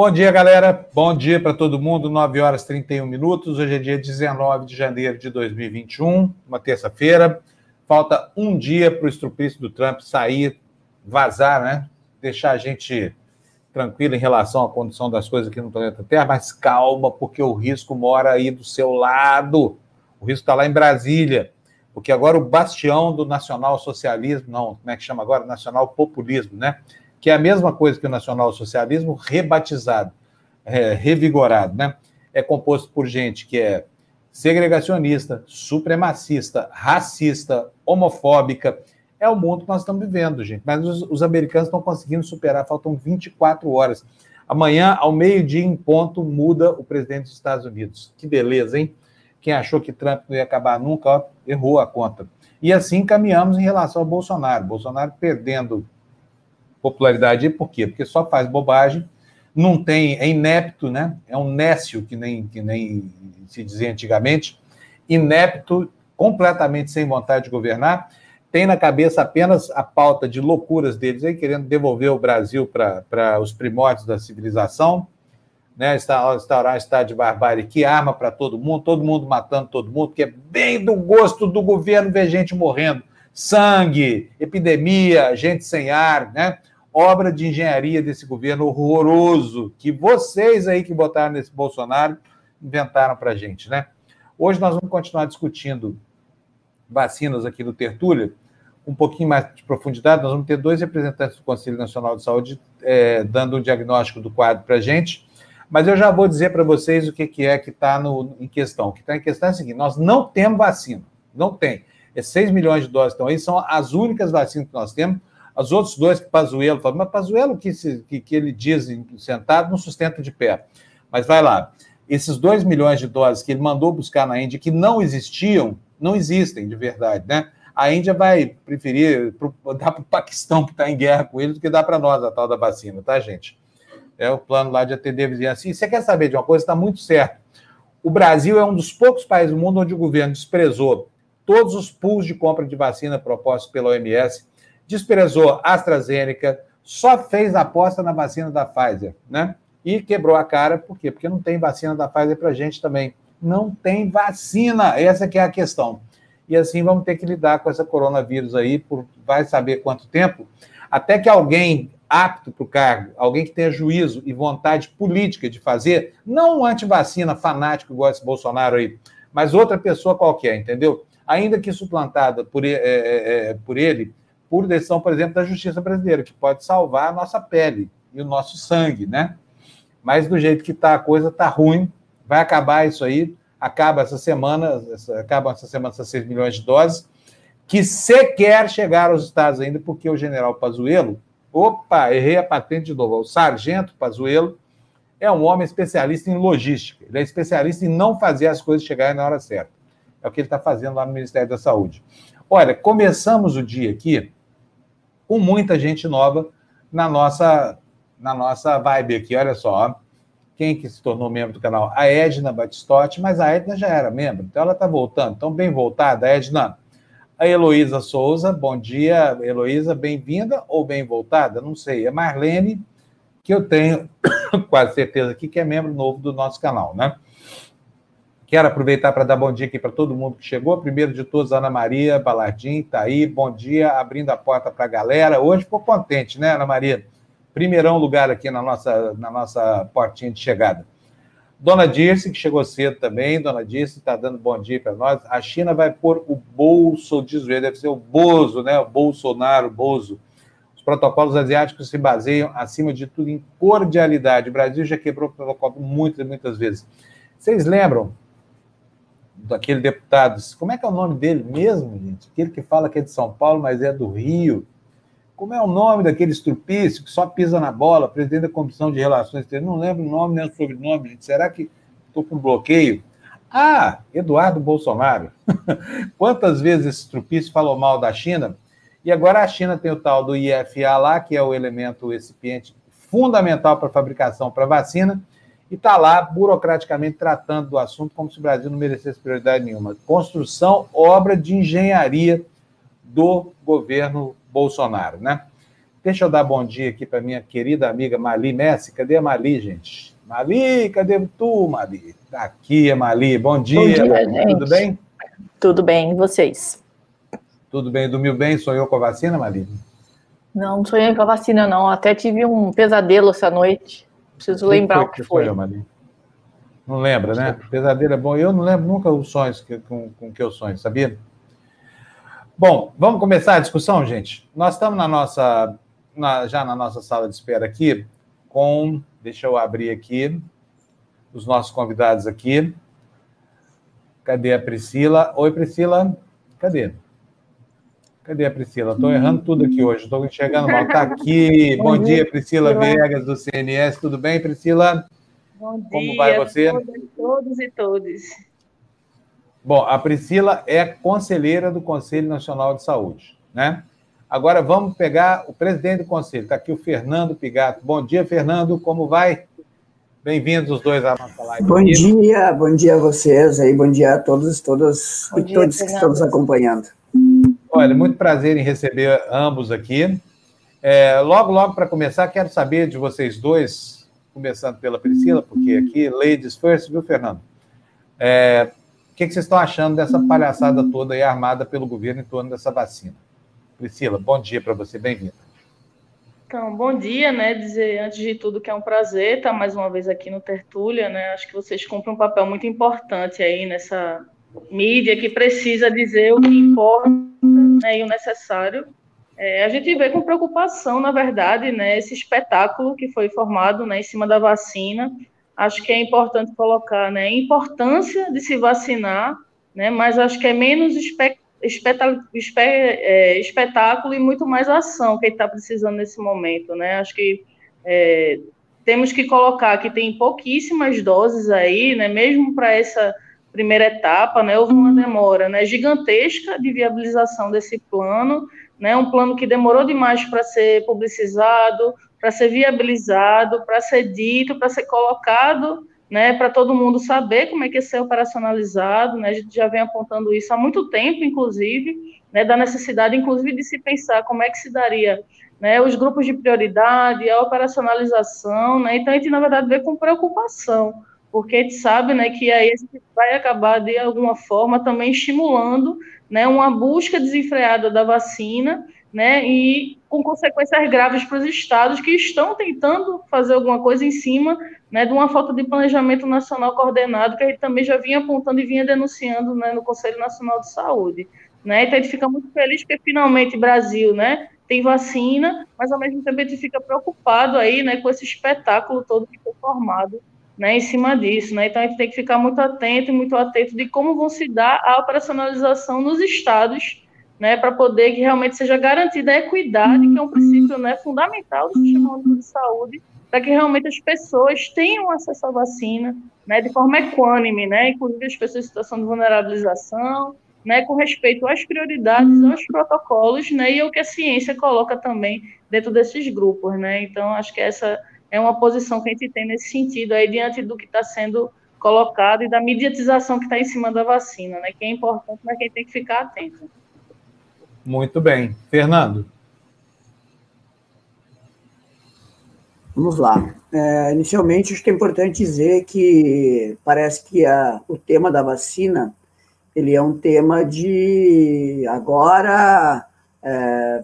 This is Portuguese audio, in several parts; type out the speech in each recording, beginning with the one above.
Bom dia, galera. Bom dia para todo mundo. 9 horas e 31 minutos. Hoje é dia 19 de janeiro de 2021, uma terça-feira. Falta um dia para o estrupício do Trump sair, vazar, né? Deixar a gente tranquilo em relação à condição das coisas aqui no planeta Terra, mas calma, porque o risco mora aí do seu lado. O risco está lá em Brasília, porque agora o bastião do nacional-socialismo, não, como é que chama agora? Nacional-populismo, né? Que é a mesma coisa que o nacionalsocialismo rebatizado, é, revigorado, né? É composto por gente que é segregacionista, supremacista, racista, homofóbica. É o mundo que nós estamos vivendo, gente. Mas os, os americanos estão conseguindo superar, faltam 24 horas. Amanhã, ao meio-dia em ponto, muda o presidente dos Estados Unidos. Que beleza, hein? Quem achou que Trump não ia acabar nunca, ó, errou a conta. E assim caminhamos em relação ao Bolsonaro. Bolsonaro perdendo popularidade. Por quê? Porque só faz bobagem, não tem, é inepto, né? É um nécio, que nem, que nem se dizia antigamente, inepto, completamente sem vontade de governar, tem na cabeça apenas a pauta de loucuras deles aí, querendo devolver o Brasil para os primórdios da civilização, né? Instaurar um estado de barbárie que arma para todo mundo, todo mundo matando todo mundo, que é bem do gosto do governo ver gente morrendo. Sangue, epidemia, gente sem ar, né? Obra de engenharia desse governo horroroso que vocês aí que votaram nesse Bolsonaro inventaram para a gente, né? Hoje nós vamos continuar discutindo vacinas aqui no Tertúlia, um pouquinho mais de profundidade. Nós vamos ter dois representantes do Conselho Nacional de Saúde é, dando um diagnóstico do quadro para gente. Mas eu já vou dizer para vocês o que, que é que está em questão. O que está em questão é o seguinte: nós não temos vacina. Não tem. É 6 milhões de doses estão aí, são as únicas vacinas que nós temos os outros dois que Pazuello falou, mas Pazuello que, que, que ele diz sentado não sustenta de pé. Mas vai lá, esses 2 milhões de doses que ele mandou buscar na Índia, que não existiam, não existem de verdade, né? A Índia vai preferir pro, dar para o Paquistão, que está em guerra com ele, do que dar para nós a tal da vacina, tá, gente? É o plano lá de atender a vizinhança. E você quer saber de uma coisa? Está muito certo. O Brasil é um dos poucos países do mundo onde o governo desprezou todos os pools de compra de vacina propostos pela OMS desprezou AstraZeneca, só fez aposta na vacina da Pfizer, né? E quebrou a cara, por quê? Porque não tem vacina da Pfizer para gente também. Não tem vacina, essa que é a questão. E assim vamos ter que lidar com essa coronavírus aí por vai saber quanto tempo, até que alguém apto para o cargo, alguém que tenha juízo e vontade política de fazer, não um antivacina fanático igual esse Bolsonaro aí, mas outra pessoa qualquer, entendeu? Ainda que suplantada por, é, é, é por ele, por decisão, por exemplo, da justiça brasileira, que pode salvar a nossa pele e o nosso sangue, né? Mas do jeito que está a coisa, está ruim, vai acabar isso aí, acaba essa semana, acabam essa semana essas 6 milhões de doses, que sequer chegaram aos Estados ainda, porque o general Pazuello, opa, errei a patente de novo, o sargento Pazuello é um homem especialista em logística, ele é especialista em não fazer as coisas chegarem na hora certa. É o que ele está fazendo lá no Ministério da Saúde. Olha, começamos o dia aqui com muita gente nova na nossa, na nossa vibe aqui. Olha só, quem que se tornou membro do canal? A Edna Batistotti, mas a Edna já era membro, então ela está voltando. Então, bem voltada, Edna. A Heloísa Souza, bom dia, Heloísa, bem-vinda ou bem voltada? Não sei. A Marlene, que eu tenho quase certeza aqui que é membro novo do nosso canal, né? Quero aproveitar para dar bom dia aqui para todo mundo que chegou. Primeiro de todos, Ana Maria Balardim, está aí. Bom dia, abrindo a porta para a galera. Hoje ficou contente, né, Ana Maria? Primeirão lugar aqui na nossa, na nossa portinha de chegada. Dona Dirce, que chegou cedo também. Dona Dirce está dando bom dia para nós. A China vai pôr o bolso, diz deve ser o Bozo, né? O Bolsonaro, o Bozo. Os protocolos asiáticos se baseiam, acima de tudo, em cordialidade. O Brasil já quebrou o protocolo muitas, muitas vezes. Vocês lembram daquele deputado, como é que é o nome dele mesmo, gente? Aquele que fala que é de São Paulo, mas é do Rio. Como é o nome daquele estrupício que só pisa na bola, presidente da Comissão de Relações Exteriores? Não lembro o nome nem o sobrenome, gente. Será que estou com bloqueio? Ah, Eduardo Bolsonaro. Quantas vezes esse estrupício falou mal da China? E agora a China tem o tal do IFA lá, que é o elemento recipiente fundamental para a fabricação para vacina, e está lá burocraticamente tratando do assunto como se o Brasil não merecesse prioridade nenhuma. Construção, obra de engenharia do governo Bolsonaro, né? Deixa eu dar bom dia aqui para minha querida amiga Mali Messi. Cadê a Mali, gente? Mali, cadê tu, Mali? Tá aqui, Mali. Bom dia. Bom dia. Tudo bem? Tudo bem, e vocês? Tudo bem, dormiu bem? Sonhou com a vacina, Mali? Não, não sonhei com a vacina, não. Até tive um pesadelo essa noite. Preciso que lembrar foi, o que, foi. foi? Não lembra, né? Pesadelo é bom. Eu não lembro nunca os sonhos que, com, com que eu sonho, sabia? Bom, vamos começar a discussão, gente? Nós estamos na nossa, na, já na nossa sala de espera aqui com, deixa eu abrir aqui, os nossos convidados aqui. Cadê a Priscila? Oi, Priscila. Cadê? Cadê a Priscila? Estou errando tudo aqui hoje, estou enxergando mal. Está aqui. Bom dia, Priscila Vegas, do CNS. Tudo bem, Priscila? Bom dia. Como vai você? Todos e todas. Bom, a Priscila é conselheira do Conselho Nacional de Saúde, né? Agora vamos pegar o presidente do conselho. Está aqui o Fernando Pigato. Bom dia, Fernando. Como vai? Bem-vindos os dois à nossa live. Bom dia, bom dia a vocês aí, bom dia a todos, todos bom e dia, todos Fernando. que estão nos acompanhando. Olha, muito prazer em receber ambos aqui. É, logo, logo, para começar, quero saber de vocês dois, começando pela Priscila, porque aqui, ladies first, viu, Fernando? É, o que, que vocês estão achando dessa palhaçada toda aí armada pelo governo em torno dessa vacina? Priscila, bom dia para você, bem-vinda. Então, bom dia, né? Dizer antes de tudo que é um prazer estar mais uma vez aqui no Tertúlia, né? Acho que vocês cumprem um papel muito importante aí nessa mídia que precisa dizer o que importa né, e o necessário. É, a gente vê com preocupação, na verdade, né, esse espetáculo que foi formado né, em cima da vacina. Acho que é importante colocar né, a importância de se vacinar, né, mas acho que é menos espetáculo, é, espetáculo e muito mais ação que está precisando nesse momento. Né? Acho que é, temos que colocar que tem pouquíssimas doses aí, né, mesmo para essa primeira etapa, né, houve uma demora né, gigantesca de viabilização desse plano, né, um plano que demorou demais para ser publicizado, para ser viabilizado, para ser dito, para ser colocado, né, para todo mundo saber como é que ia ser operacionalizado, né, a gente já vem apontando isso há muito tempo, inclusive, né, da necessidade, inclusive, de se pensar como é que se daria né, os grupos de prioridade, a operacionalização, né, então a gente, na verdade, vê com preocupação, porque a gente sabe né, que aí vai acabar, de alguma forma, também estimulando né, uma busca desenfreada da vacina né, e com consequências graves para os estados que estão tentando fazer alguma coisa em cima né, de uma falta de planejamento nacional coordenado que a gente também já vinha apontando e vinha denunciando né, no Conselho Nacional de Saúde. Né? Então a gente fica muito feliz porque finalmente Brasil né, tem vacina, mas ao mesmo tempo a gente fica preocupado aí né, com esse espetáculo todo que foi formado né, em cima disso. Né? Então, a gente tem que ficar muito atento e muito atento de como vão se dar a operacionalização nos estados, né, para poder que realmente seja garantida a equidade, que é um princípio né, fundamental do Sistema Único de Saúde, para que realmente as pessoas tenham acesso à vacina né, de forma equânime, né, inclusive as pessoas em situação de vulnerabilização, né, com respeito às prioridades, aos protocolos, né, e o que a ciência coloca também dentro desses grupos, né. Então, acho que essa é uma posição que a gente tem nesse sentido aí diante do que está sendo colocado e da mediatização que está em cima da vacina, né? Que é importante, mas quem tem que ficar atento. Muito bem. Fernando. Vamos lá. É, inicialmente, acho que é importante dizer que parece que a, o tema da vacina ele é um tema de agora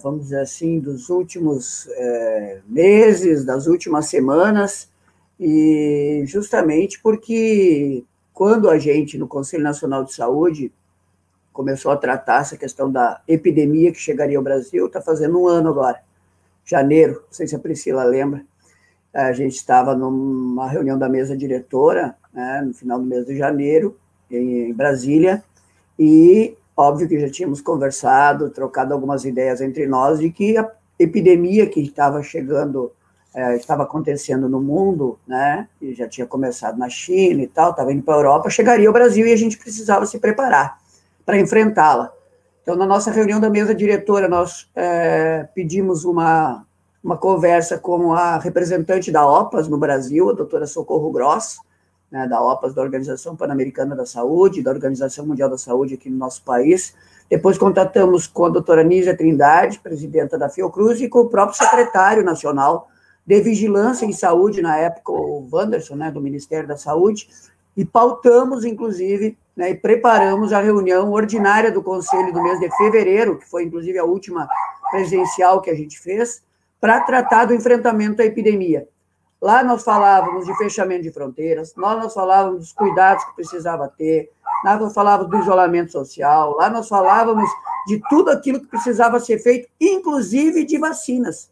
vamos dizer assim, dos últimos é, meses, das últimas semanas, e justamente porque quando a gente, no Conselho Nacional de Saúde, começou a tratar essa questão da epidemia que chegaria ao Brasil, está fazendo um ano agora, janeiro, não sei se a Priscila lembra, a gente estava numa reunião da mesa diretora, né, no final do mês de janeiro, em Brasília, e Óbvio que já tínhamos conversado, trocado algumas ideias entre nós de que a epidemia que estava chegando, é, estava acontecendo no mundo, né, e já tinha começado na China e tal, estava indo para a Europa, chegaria ao Brasil e a gente precisava se preparar para enfrentá-la. Então, na nossa reunião da mesa diretora, nós é, pedimos uma, uma conversa com a representante da OPAS no Brasil, a doutora Socorro Gross, né, da OPAS, da Organização Pan-Americana da Saúde, da Organização Mundial da Saúde aqui no nosso país. Depois contatamos com a doutora Nízia Trindade, presidenta da Fiocruz, e com o próprio secretário nacional de Vigilância em Saúde, na época, o Wanderson, né, do Ministério da Saúde, e pautamos, inclusive, né, e preparamos a reunião ordinária do Conselho do mês de fevereiro, que foi, inclusive, a última presencial que a gente fez, para tratar do enfrentamento à epidemia. Lá nós falávamos de fechamento de fronteiras, lá nós falávamos dos cuidados que precisava ter, lá nós falávamos do isolamento social, lá nós falávamos de tudo aquilo que precisava ser feito, inclusive de vacinas.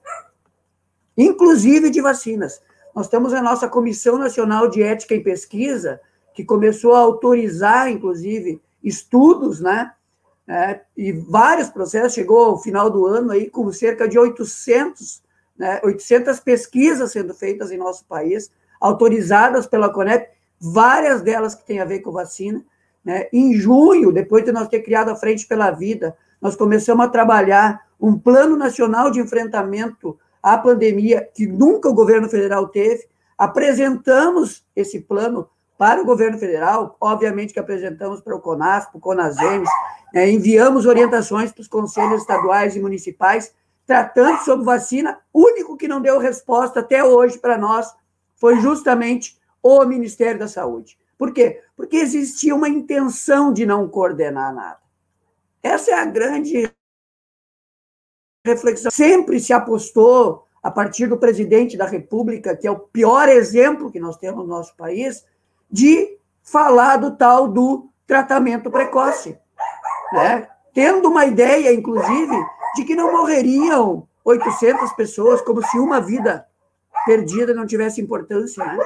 Inclusive de vacinas. Nós temos a nossa Comissão Nacional de Ética e Pesquisa, que começou a autorizar, inclusive, estudos, né? É, e vários processos, chegou ao final do ano aí com cerca de 800 né, 800 pesquisas sendo feitas em nosso país, autorizadas pela Conep, várias delas que têm a ver com vacina. Né? Em junho, depois de nós ter criado a Frente pela Vida, nós começamos a trabalhar um plano nacional de enfrentamento à pandemia, que nunca o governo federal teve. Apresentamos esse plano para o governo federal, obviamente que apresentamos para o CONAS, para o CONASEMES, né? enviamos orientações para os conselhos estaduais e municipais, tratando sobre vacina, único que não deu resposta até hoje para nós foi justamente o Ministério da Saúde. Por quê? Porque existia uma intenção de não coordenar nada. Essa é a grande reflexão. Sempre se apostou, a partir do presidente da República, que é o pior exemplo que nós temos no nosso país, de falar do tal do tratamento precoce. Né? Tendo uma ideia, inclusive, de que não morreriam 800 pessoas, como se uma vida perdida não tivesse importância, né?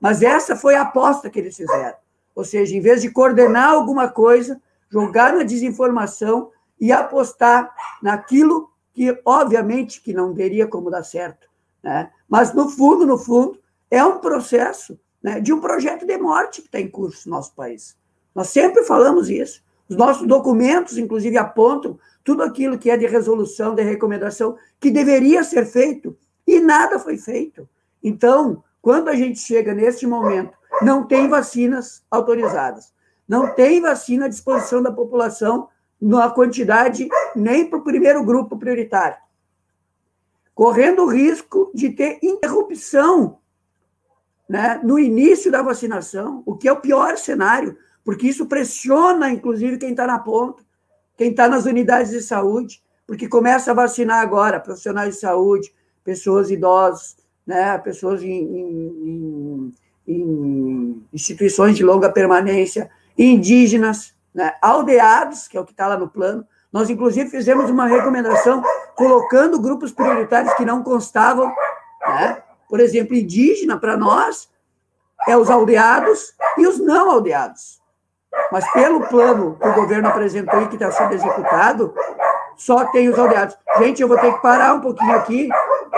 Mas essa foi a aposta que eles fizeram. Ou seja, em vez de coordenar alguma coisa, jogar na desinformação e apostar naquilo que, obviamente, que não teria como dar certo. Né? Mas, no fundo, no fundo, é um processo né, de um projeto de morte que está em curso no nosso país. Nós sempre falamos isso. Os nossos documentos, inclusive, apontam tudo aquilo que é de resolução, de recomendação, que deveria ser feito, e nada foi feito. Então, quando a gente chega nesse momento, não tem vacinas autorizadas, não tem vacina à disposição da população na quantidade nem para o primeiro grupo prioritário, correndo o risco de ter interrupção né, no início da vacinação, o que é o pior cenário, porque isso pressiona, inclusive, quem está na ponta quem está nas unidades de saúde, porque começa a vacinar agora profissionais de saúde, pessoas idosas, né, pessoas em, em, em instituições de longa permanência, indígenas, né, aldeados, que é o que está lá no plano. Nós, inclusive, fizemos uma recomendação colocando grupos prioritários que não constavam, né? por exemplo, indígena, para nós, é os aldeados e os não aldeados. Mas pelo plano que o governo apresentou e que está sendo executado, só tem os aldeados. Gente, eu vou ter que parar um pouquinho aqui,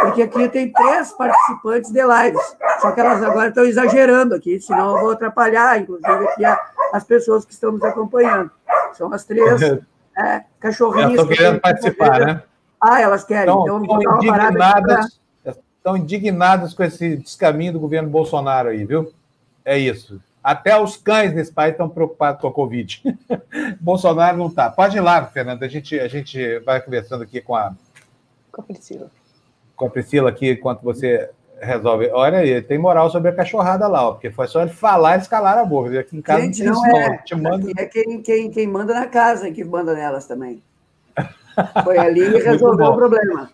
porque aqui tem três participantes de lives. Só que elas agora estão exagerando aqui, senão eu vou atrapalhar, inclusive, aqui a, as pessoas que estão nos acompanhando. São as três é, cachorrinhas. Estão querendo participar, né? Ah, elas querem. Então, então estão indignadas, estão indignadas com esse descaminho do governo Bolsonaro aí, viu? É isso. Até os cães nesse país estão preocupados com a Covid. Bolsonaro não está. Pode ir lá, Fernanda. A gente, a gente vai conversando aqui com a. Com a Priscila. Com a Priscila aqui, enquanto você resolve. Olha aí, tem moral sobre a cachorrada lá, ó, porque foi só ele falar e escalar a boca. Aqui em casa Gente, não, não é. Te manda... é quem, quem, quem manda na casa que manda nelas também. Foi ali e resolveu o problema.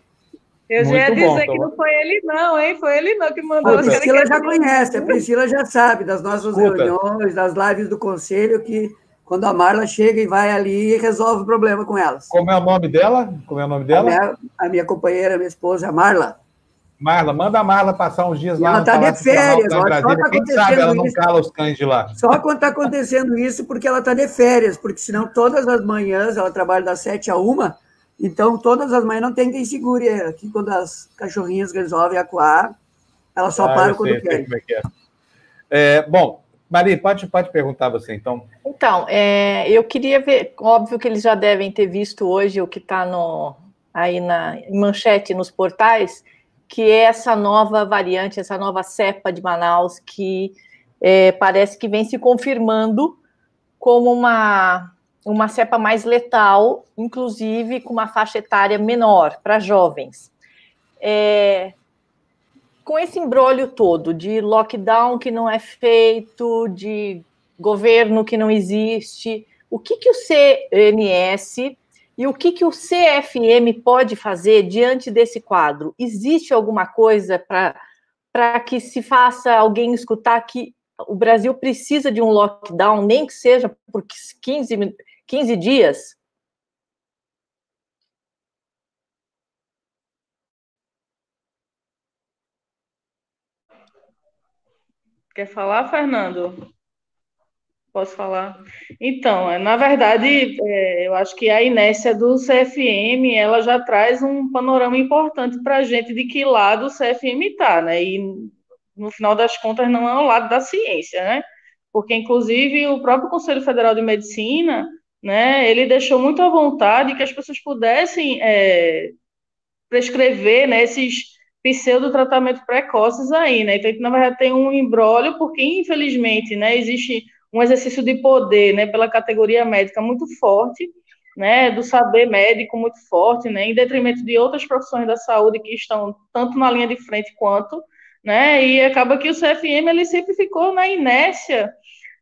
Eu já ia dizer bom, que não foi ele, não, hein? Foi ele não que mandou. A Priscila já conhece, a Priscila já sabe das nossas Escuta. reuniões, das lives do conselho, que quando a Marla chega e vai ali e resolve o problema com elas. Como é o nome dela? Como é o nome dela? A minha, a minha companheira, minha esposa, a Marla. Marla, manda a Marla passar uns dias lá. Ela está de férias, ó, Brasília. Tá Quem sabe ela não cala os cães de lá. Só quando está acontecendo isso, porque ela está de férias, porque senão todas as manhãs ela trabalha das sete a uma, então, todas as manhãs não tem quem segure. Aqui, quando as cachorrinhas resolvem acuar, elas só ah, param quando querem. Como é que é. É, bom, Maria, pode, pode perguntar você, então. Então, é, eu queria ver, óbvio que eles já devem ter visto hoje o que está aí na manchete nos portais, que é essa nova variante, essa nova cepa de Manaus que é, parece que vem se confirmando como uma, uma cepa mais letal, inclusive com uma faixa etária menor para jovens. É, com esse embrólio todo de lockdown que não é feito, de governo que não existe, o que, que o CNS e o que, que o CFM pode fazer diante desse quadro? Existe alguma coisa para que se faça alguém escutar que o Brasil precisa de um lockdown, nem que seja por 15, 15 dias? Quer falar, Fernando? Posso falar? Então, é, na verdade, é, eu acho que a inércia do CFM, ela já traz um panorama importante para a gente de que lado o CFM está, né? E, no final das contas, não é o lado da ciência, né? Porque, inclusive, o próprio Conselho Federal de Medicina, né, ele deixou muito à vontade que as pessoas pudessem é, prescrever né, esses pseudo-tratamentos precoces aí, né? Então, na verdade, tem um embrólio, porque, infelizmente, né, existe um exercício de poder, né, pela categoria médica muito forte, né, do saber médico muito forte, né, em detrimento de outras profissões da saúde que estão tanto na linha de frente quanto, né, e acaba que o CFM ele sempre ficou na inércia,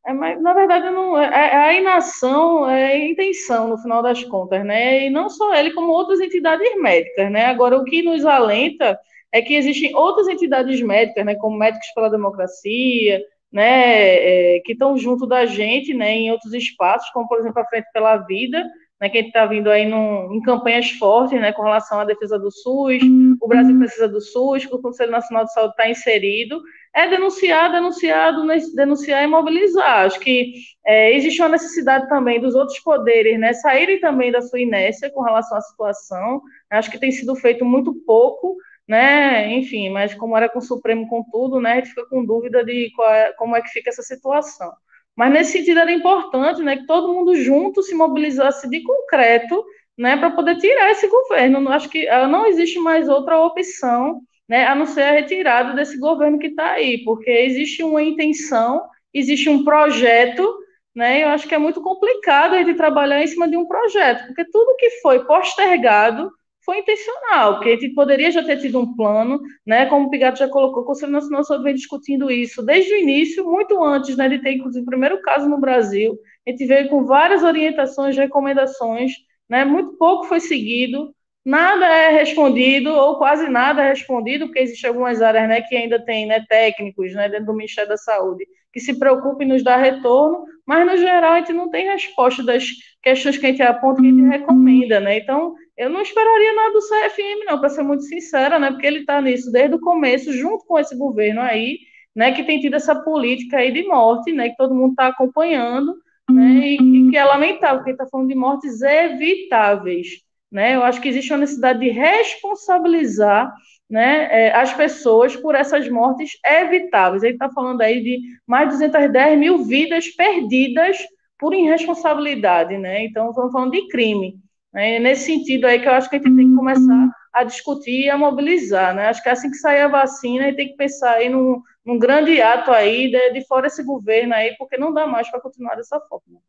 é, mas na verdade não é, é, a inação é a intenção no final das contas, né, e não só ele como outras entidades médicas, né. Agora o que nos alenta é que existem outras entidades médicas, né, como Médicos pela Democracia, né, é, que estão junto da gente, né, em outros espaços, como por exemplo a Frente pela Vida, né, que a gente está vindo aí num, em campanhas fortes, né, com relação à defesa do SUS, o Brasil precisa do SUS, que o Conselho Nacional de Saúde está inserido, é denunciar, denunciar, denunciar e mobilizar. Acho que é, existe uma necessidade também dos outros poderes, né, saírem também da sua inércia com relação à situação. Acho que tem sido feito muito pouco, né? Enfim, mas como era com o Supremo com tudo, né? A gente fica com dúvida de é, como é que fica essa situação. Mas nesse sentido era importante, né, que todo mundo junto se mobilizasse de concreto, né, para poder tirar esse governo. Acho que ah, não existe mais outra opção, né, a não ser a retirada desse governo que está aí, porque existe uma intenção, existe um projeto, né? Eu acho que é muito complicado a gente trabalhar em cima de um projeto, porque tudo que foi postergado foi intencional, porque a gente poderia já ter tido um plano, né, como o Pigato já colocou, o Conselho Nacional Saúde vem discutindo isso desde o início, muito antes né, de ter, inclusive, o primeiro caso no Brasil, a gente veio com várias orientações, recomendações, né, muito pouco foi seguido, nada é respondido, ou quase nada é respondido, porque existem algumas áreas né, que ainda tem né, técnicos né, dentro do Ministério da Saúde que se preocupem em nos dar retorno, mas no geral a gente não tem resposta das questões que a gente aponta, que a gente recomenda, né? Então, eu não esperaria nada do CFM, não, para ser muito sincera, né? Porque ele está nisso desde o começo, junto com esse governo aí, né? Que tem tido essa política aí de morte, né? Que todo mundo está acompanhando, né? E, e, que é lamentável, porque está falando de mortes evitáveis, né? Eu acho que existe uma necessidade de responsabilizar né, é, as pessoas por essas mortes evitáveis. Ele está falando aí de mais de 210 mil vidas perdidas por irresponsabilidade, né? Então, estamos falando de crime. É nesse sentido aí que eu acho que a gente tem que começar a discutir e a mobilizar, né? Acho que assim que sair a vacina, a gente tem que pensar aí num, num grande ato aí de, de fora esse governo aí, porque não dá mais para continuar dessa forma.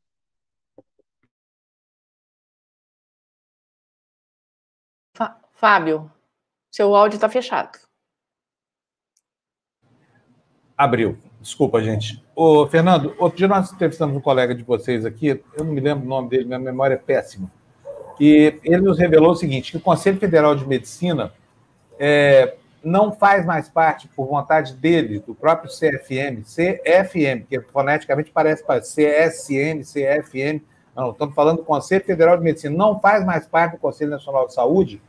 Fábio, seu áudio está fechado. Abriu. Desculpa, gente. Ô, Fernando, outro dia nós entrevistamos um colega de vocês aqui, eu não me lembro o nome dele, minha memória é péssima e ele nos revelou o seguinte: que o Conselho Federal de Medicina é, não faz mais parte, por vontade dele, do próprio CFM, CFM, que foneticamente parece para CSM, CFM. Não, estamos falando do Conselho Federal de Medicina, não faz mais parte do Conselho Nacional de Saúde.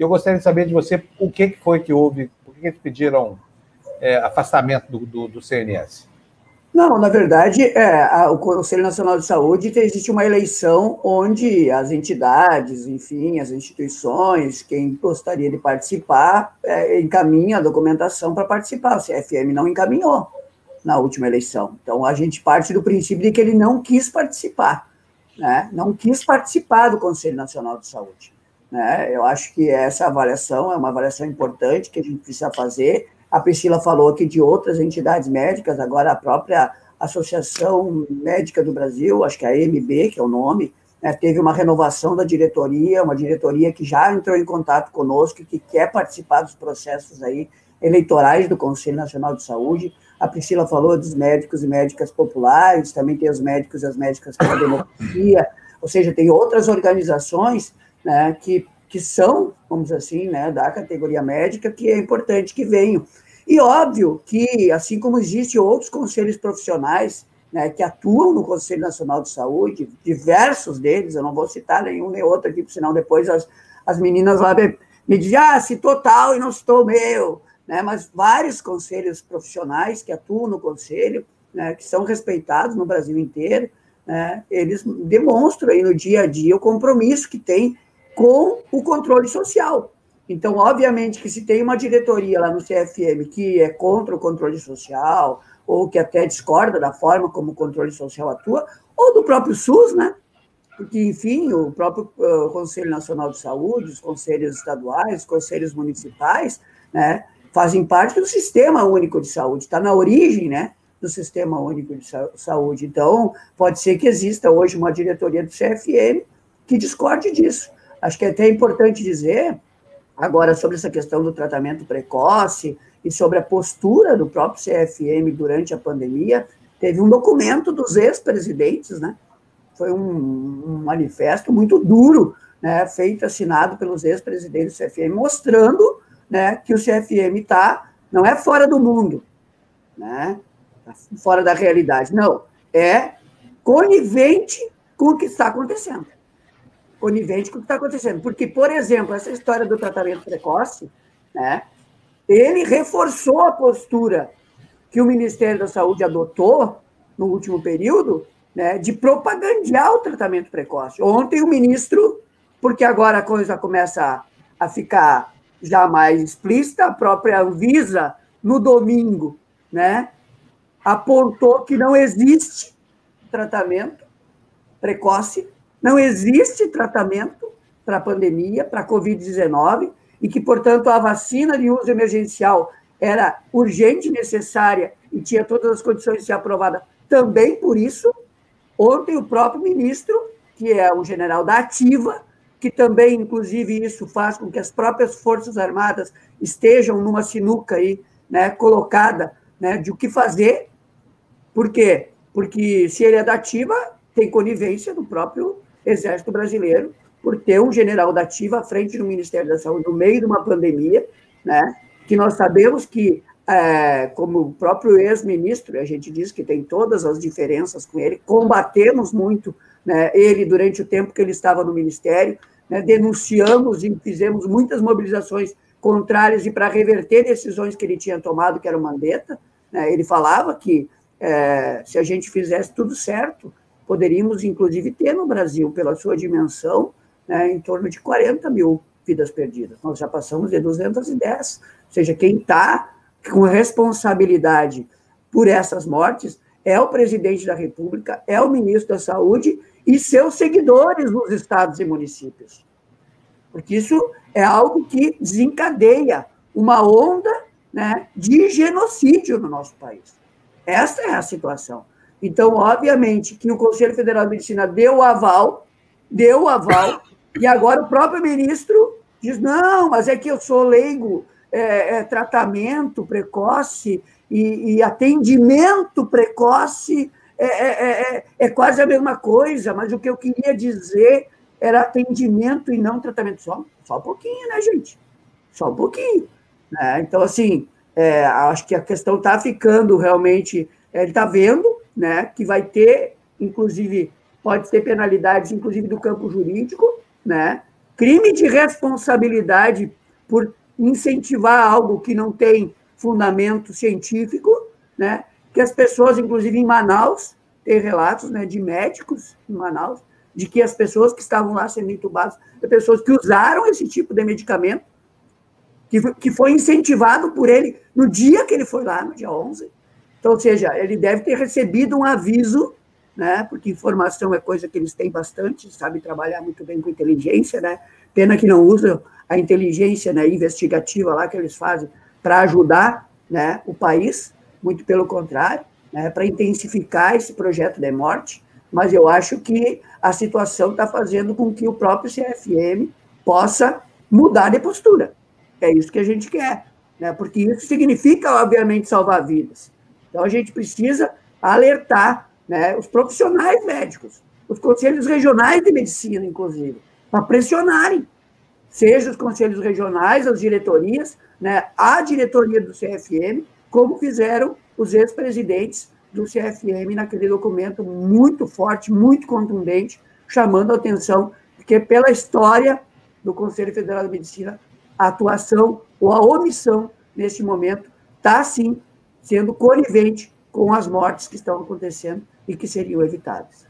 Eu gostaria de saber de você o que foi que houve, por que eles pediram é, afastamento do, do, do CNS. Não, na verdade, é, a, o Conselho Nacional de Saúde existe uma eleição onde as entidades, enfim, as instituições, quem gostaria de participar, é, encaminha a documentação para participar. O CFM não encaminhou na última eleição. Então, a gente parte do princípio de que ele não quis participar, né? não quis participar do Conselho Nacional de Saúde. Né? Eu acho que essa avaliação é uma avaliação importante que a gente precisa fazer A Priscila falou aqui de outras entidades médicas, agora a própria Associação Médica do Brasil, acho que é a AMB, que é o nome, né, teve uma renovação da diretoria, uma diretoria que já entrou em contato conosco, que quer participar dos processos aí eleitorais do Conselho Nacional de Saúde. A Priscila falou dos médicos e médicas populares, também tem os médicos e as médicas pela democracia, ou seja, tem outras organizações né, que, que são, vamos assim, né, da categoria médica, que é importante que venham. E óbvio que, assim como existem outros conselhos profissionais né, que atuam no Conselho Nacional de Saúde, diversos deles, eu não vou citar nenhum nem outro aqui, senão depois as, as meninas lá me, me dizem, ah, citou tal e não citou o meu, né, mas vários conselhos profissionais que atuam no conselho, né, que são respeitados no Brasil inteiro, né, eles demonstram aí no dia a dia o compromisso que tem com o controle social. Então, obviamente que se tem uma diretoria lá no CFM que é contra o controle social, ou que até discorda da forma como o controle social atua, ou do próprio SUS, né? Porque, enfim, o próprio Conselho Nacional de Saúde, os conselhos estaduais, os conselhos municipais, né, fazem parte do Sistema Único de Saúde, está na origem, né, do Sistema Único de Saúde. Então, pode ser que exista hoje uma diretoria do CFM que discorde disso. Acho que é até importante dizer, agora, sobre essa questão do tratamento precoce e sobre a postura do próprio CFM durante a pandemia, teve um documento dos ex-presidentes, né? Foi um, um manifesto muito duro, né, feito, assinado pelos ex-presidentes do CFM, mostrando né, que o CFM está, não é fora do mundo, né, tá fora da realidade, não, é conivente com o que está acontecendo. Conivente com o que está acontecendo. Porque, por exemplo, essa história do tratamento precoce, né, ele reforçou a postura que o Ministério da Saúde adotou no último período, né, de propagandear o tratamento precoce. Ontem o ministro, porque agora a coisa começa a ficar já mais explícita, a própria Anvisa, no domingo, né, apontou que não existe tratamento precoce, não existe tratamento para a pandemia, para a Covid-19, e que, portanto, a vacina de uso emergencial era urgente, necessária e tinha todas as condições de ser aprovada também por isso. Ontem, o próprio ministro, que é o general da Ativa, que também, inclusive, isso faz com que as próprias Forças Armadas estejam numa sinuca aí, né, colocada, né, de o que fazer. Por quê? Porque se ele é da ativa, tem conivência do próprio Exército Brasileiro por ter um general da ativa à frente do Ministério da Saúde no meio de uma pandemia, né, que nós sabemos que, é, como o próprio ex-ministro, a gente diz que tem todas as diferenças com ele, combatemos muito né, ele durante o tempo que ele estava no Ministério, né, denunciamos e fizemos muitas mobilizações contrárias e para reverter decisões que ele tinha tomado, que era o Mandetta. Né, ele falava que é, se a gente fizesse tudo certo, poderíamos, inclusive, ter no Brasil, pela sua dimensão, né, em torno de 40 mil vidas perdidas. Nós já passamos de 210. Ou seja, quem está com responsabilidade por essas mortes é o presidente da República, é o ministro da Saúde e seus seguidores nos estados e municípios. Porque isso é algo que desencadeia uma onda né, de genocídio no nosso país. Essa é a situação. Então, obviamente, que o Conselho Federal de Medicina deu o aval, deu o aval, e agora o próprio ministro diz: não, mas é que eu sou leigo, é, é tratamento precoce e, e atendimento precoce é, é, é, é, quase a mesma coisa, mas o que eu queria dizer era atendimento e não tratamento. Só, só um pouquinho, né, gente? Só um pouquinho. Né? Então, assim, é, acho que a questão está ficando realmente. Ele está vendo né, que vai ter, inclusive, pode ter penalidades, inclusive do campo jurídico, né? crime de responsabilidade por incentivar algo que não tem fundamento científico, né? que as pessoas, inclusive em Manaus, tem relatos né, de médicos em Manaus, de que as pessoas que estavam lá sendo entubadas, pessoas que usaram esse tipo de medicamento, que foi incentivado por ele no dia que ele foi lá, no dia 11. Então, ou seja, ele deve ter recebido um aviso, né, porque informação é coisa que eles têm bastante, sabem trabalhar muito bem com inteligência, né? Pena que não usam a inteligência né, investigativa lá que eles fazem para ajudar né, o país, muito pelo contrário, né, para intensificar esse projeto de morte, mas eu acho que a situação está fazendo com que o próprio CFM possa mudar de postura. É isso que a gente quer, né, porque isso significa, obviamente, salvar vidas. Então, a gente precisa alertar né, os profissionais médicos, os conselhos regionais de medicina, inclusive, para pressionarem, seja os conselhos regionais, as diretorias, né, a diretoria do CFM, como fizeram os ex-presidentes do CFM naquele documento muito forte, muito contundente, chamando a atenção, porque pela história do Conselho Federal de Medicina, a atuação ou a omissão nesse momento está, sim, sendo conivente com as mortes que estão acontecendo e que seriam evitáveis.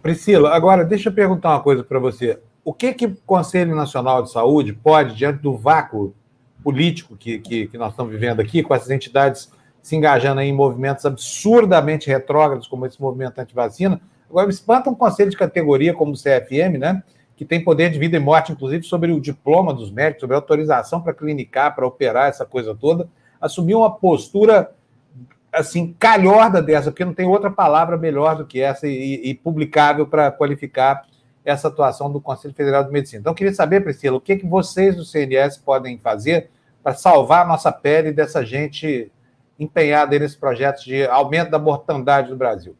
Priscila, agora deixa eu perguntar uma coisa para você. O que, que o Conselho Nacional de Saúde pode, diante do vácuo político que, que, que nós estamos vivendo aqui, com essas entidades se engajando em movimentos absurdamente retrógrados, como esse movimento anti-vacina, agora me espanta um conselho de categoria como o CFM, né, que tem poder de vida e morte, inclusive, sobre o diploma dos médicos, sobre a autorização para clinicar, para operar, essa coisa toda, assumir uma postura assim, calhorda dessa, porque não tem outra palavra melhor do que essa e, e publicável para qualificar essa atuação do Conselho Federal de Medicina. Então, queria saber, Priscila, o que, que vocês do CNS podem fazer para salvar a nossa pele dessa gente empenhada nesse projeto de aumento da mortandade no Brasil?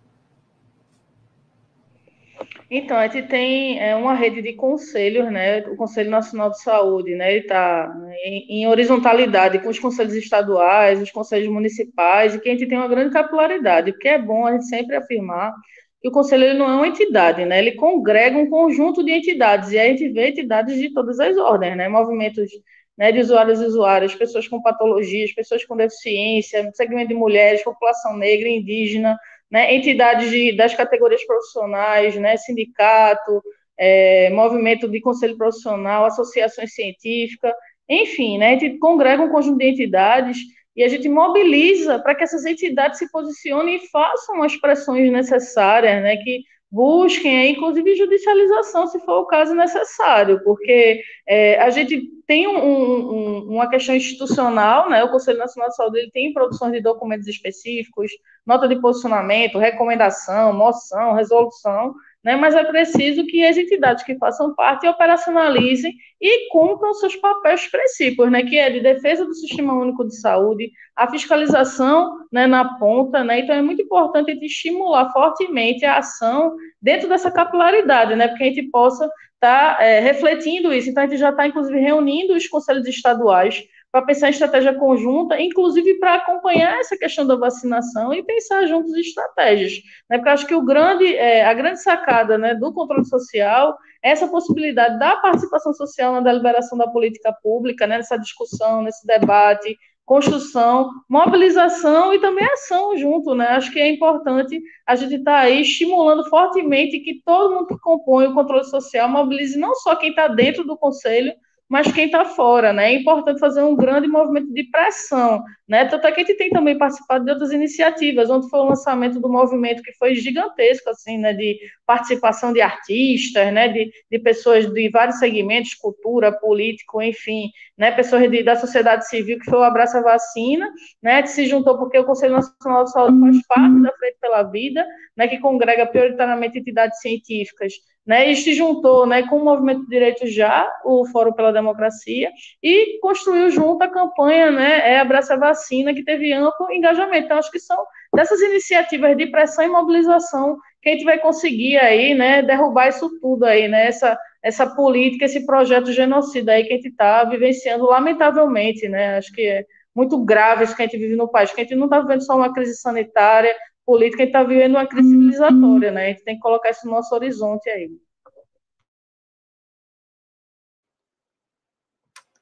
Então, a gente tem é, uma rede de conselhos, né? O Conselho Nacional de Saúde, né? Ele está em, em, horizontalidade com os conselhos estaduais, os conselhos municipais, e que a gente tem uma grande capilaridade, porque é bom a gente sempre afirmar que o conselho ele não é uma entidade, né? Ele congrega um conjunto de entidades, e aí a gente vê entidades de todas as ordens, né? Movimentos né, de usuários e usuárias, pessoas com patologias, pessoas com deficiência, segmento de mulheres, população negra, indígena, né, entidades de, das categorias profissionais, né, sindicato, é, movimento de conselho profissional, associações científicas, enfim, né, a gente congrega um conjunto de entidades e a gente mobiliza para que essas entidades se posicionem e façam as pressões necessárias, né, que busquem, inclusive, judicialização, se for o caso necessário, porque é, a gente tem um, um, uma questão institucional, né? O Conselho Nacional de Saúde ele tem produções de documentos específicos, nota de posicionamento, recomendação, moção, resolução, né? Mas é preciso que as entidades que façam parte operacionalizem e cumpram seus papéis princípios, né? Que é de defesa do Sistema Único de Saúde, a fiscalização, né? Na ponta, né? Então é muito importante a gente estimular fortemente a ação dentro dessa capilaridade, né? Porque a gente possa estar tá, é, refletindo isso. Então a gente já está inclusive reunindo os conselhos estaduais para pensar em estratégia conjunta, inclusive para acompanhar essa questão da vacinação e pensar juntos estratégias. Né? Porque acho que o grande, é, a grande sacada né, do controle social é essa possibilidade da participação social na deliberação da política pública, né, nessa discussão, nesse debate, construção, mobilização e também ação junto, né? Acho que é importante a gente estar tá aí estimulando fortemente que todo mundo que compõe o controle social mobilize não só quem está dentro do conselho, mas quem está fora, né? É importante fazer um grande movimento de pressão, né? Tanto é que a gente tem também participado de outras iniciativas, onde foi o lançamento do movimento que foi gigantesco, assim, né? De participação de artistas, né? De, de pessoas de vários segmentos, cultura, político, enfim, né? Pessoas de, da sociedade civil, que foi o Abraça Vacina, né? Que se juntou porque o Conselho Nacional de Saúde faz parte da Frente pela Vida, né? Que congrega prioritariamente entidades científicas né, e se juntou né, com o Movimento de Direitos Já, o Fórum pela Democracia, e construiu junto a campanha né, é Abraça a Vacina, que teve amplo engajamento. Então, acho que são dessas iniciativas de pressão e mobilização que a gente vai conseguir aí, né, derrubar isso tudo aí, né, essa, essa política, esse projeto genocida aí que a gente está vivenciando, lamentavelmente, né, acho que é muito grave isso que a gente vive no país, que a gente não está vivendo só uma crise sanitária, política, a gente está vivendo uma crise civilizatória, né? A gente tem que colocar isso no nosso horizonte aí.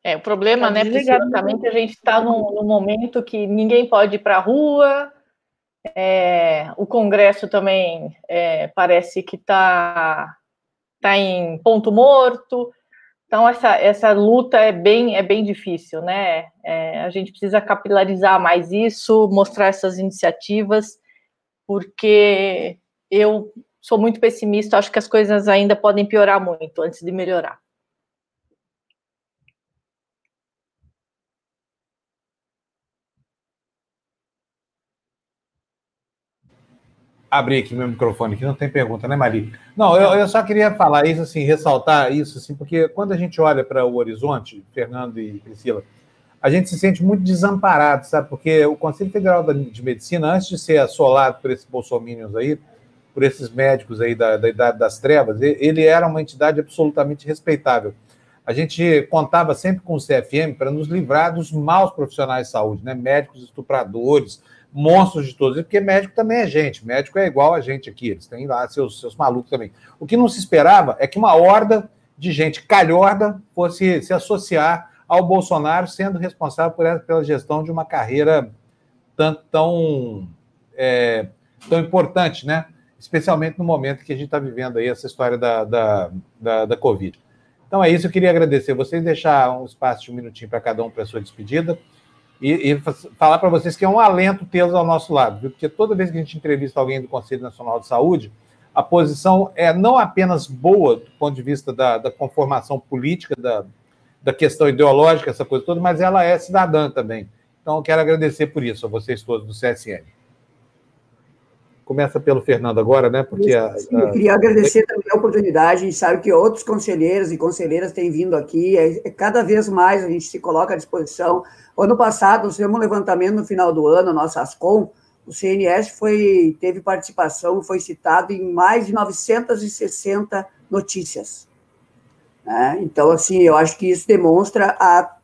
É, o problema, tá né, que a gente está num, num, momento que ninguém pode ir para a rua, é, o Congresso também é, parece que está tá em ponto morto, então essa, essa luta é bem, é bem difícil, né? É, a gente precisa capilarizar mais isso, mostrar essas iniciativas porque eu sou muito pessimista, acho que as coisas ainda podem piorar muito antes de melhorar. Abrir aqui meu microfone, que não tem pergunta, né, Mari? Não, eu, eu, só queria falar isso, assim, ressaltar isso, assim, porque quando a gente olha para o horizonte, Fernando e Priscila, a gente se sente muito desamparado, sabe? Porque o Conselho Federal de Medicina, antes de ser assolado por esses bolsominions aí, por esses médicos aí da, da Idade das Trevas, ele era uma entidade absolutamente respeitável. A gente contava sempre com o CFM para nos livrar dos maus profissionais de saúde, né? Médicos estupradores, monstros de todos, porque médico também é gente, médico é igual a gente aqui, eles têm lá seus, seus malucos também. O que não se esperava é que uma horda de gente calhorda fosse se associar ao Bolsonaro, sendo responsável por, pela gestão de uma carreira tão, tão, é, tão importante, né? especialmente no momento que a gente está vivendo aí essa história da, da, da, da Covid. Então é isso, eu queria agradecer vocês, deixar um espaço de um minutinho para cada um para sua despedida e, e falar para vocês que é um alento tê-los ao nosso lado, viu? porque toda vez que a gente entrevista alguém do Conselho Nacional de Saúde, a posição é não apenas boa do ponto de vista da, da conformação política, da, da questão ideológica, essa coisa toda, mas ela é cidadã também. Então, eu quero agradecer por isso a vocês todos do CSN. Começa pelo Fernando agora, né? Porque a. Eu queria agradecer também a oportunidade. A gente sabe que outros conselheiros e conselheiras têm vindo aqui. É, é, cada vez mais a gente se coloca à disposição. Ano passado, nós fizemos um levantamento no final do ano, a nossa ASCOM. O CNS foi, teve participação, foi citado em mais de 960 notícias. Né? Então, assim, eu acho que isso demonstra a,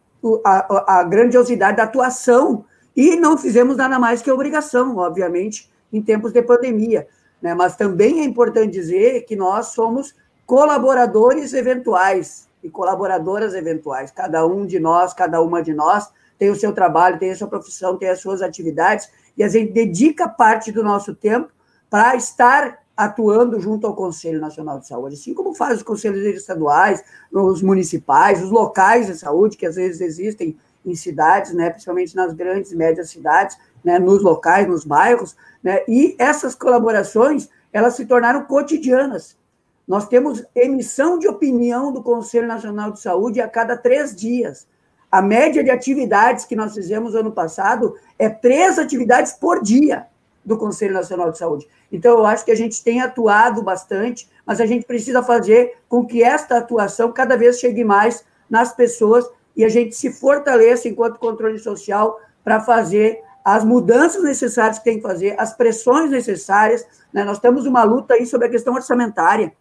a, a grandiosidade da atuação. E não fizemos nada mais que obrigação, obviamente, em tempos de pandemia. Né? Mas também é importante dizer que nós somos colaboradores eventuais e colaboradoras eventuais. Cada um de nós, cada uma de nós tem o seu trabalho, tem a sua profissão, tem as suas atividades, e a gente dedica parte do nosso tempo para estar atuando junto ao Conselho Nacional de Saúde, assim como faz os conselhos estaduais, os municipais, os locais de saúde, que às vezes existem em cidades, né, principalmente nas grandes e médias cidades, né, nos locais, nos bairros, né, e essas colaborações, elas se tornaram cotidianas. Nós temos emissão de opinião do Conselho Nacional de Saúde a cada três dias. A média de atividades que nós fizemos ano passado é três atividades por dia do Conselho Nacional de Saúde. Então, eu acho que a gente tem atuado bastante, mas a gente precisa fazer com que esta atuação cada vez chegue mais nas pessoas e a gente se fortaleça enquanto controle social para fazer as mudanças necessárias que tem que fazer, as pressões necessárias. Né? Nós temos uma luta aí sobre a questão orçamentária,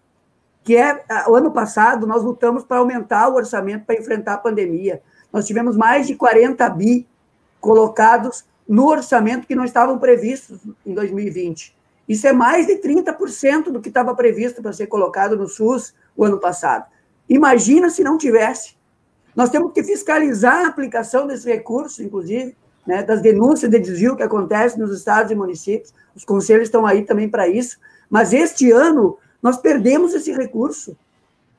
que é, o ano passado, nós lutamos para aumentar o orçamento para enfrentar a pandemia. Nós tivemos mais de 40 bi colocados no orçamento que não estavam previstos em 2020. Isso é mais de 30% do que estava previsto para ser colocado no SUS o ano passado. Imagina se não tivesse. Nós temos que fiscalizar a aplicação desse recurso, inclusive, né, das denúncias de desvio que acontecem nos estados e municípios. Os conselhos estão aí também para isso. Mas este ano, nós perdemos esse recurso.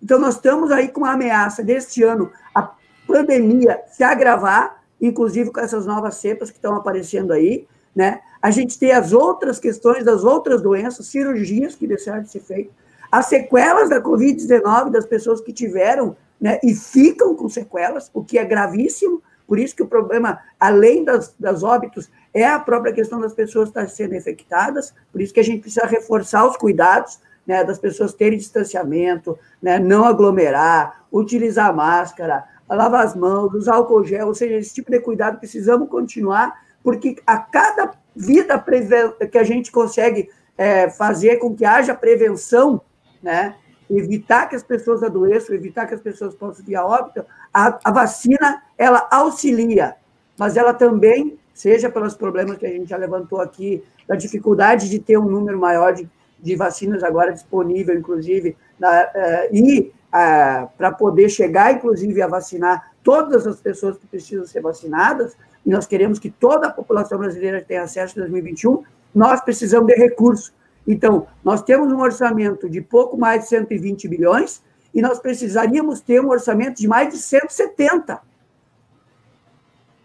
Então, nós estamos aí com a ameaça deste ano, a pandemia se agravar, inclusive com essas novas cepas que estão aparecendo aí, né? A gente tem as outras questões das outras doenças, cirurgias que deixaram de ser feitas, as sequelas da Covid-19 das pessoas que tiveram né, e ficam com sequelas, o que é gravíssimo, por isso que o problema, além das, das óbitos, é a própria questão das pessoas estarem sendo infectadas, por isso que a gente precisa reforçar os cuidados, né, das pessoas terem distanciamento, né, não aglomerar, utilizar máscara, lavar as mãos, usar álcool gel, ou seja, esse tipo de cuidado precisamos continuar, porque a cada vida que a gente consegue é, fazer com que haja prevenção, né, evitar que as pessoas adoeçam, evitar que as pessoas possam vir a óbito, a, a vacina, ela auxilia, mas ela também, seja pelos problemas que a gente já levantou aqui, da dificuldade de ter um número maior de, de vacinas agora disponível, inclusive, na, uh, e uh, para poder chegar, inclusive, a vacinar todas as pessoas que precisam ser vacinadas, e nós queremos que toda a população brasileira tenha acesso em 2021, nós precisamos de recursos. Então, nós temos um orçamento de pouco mais de 120 bilhões, e nós precisaríamos ter um orçamento de mais de 170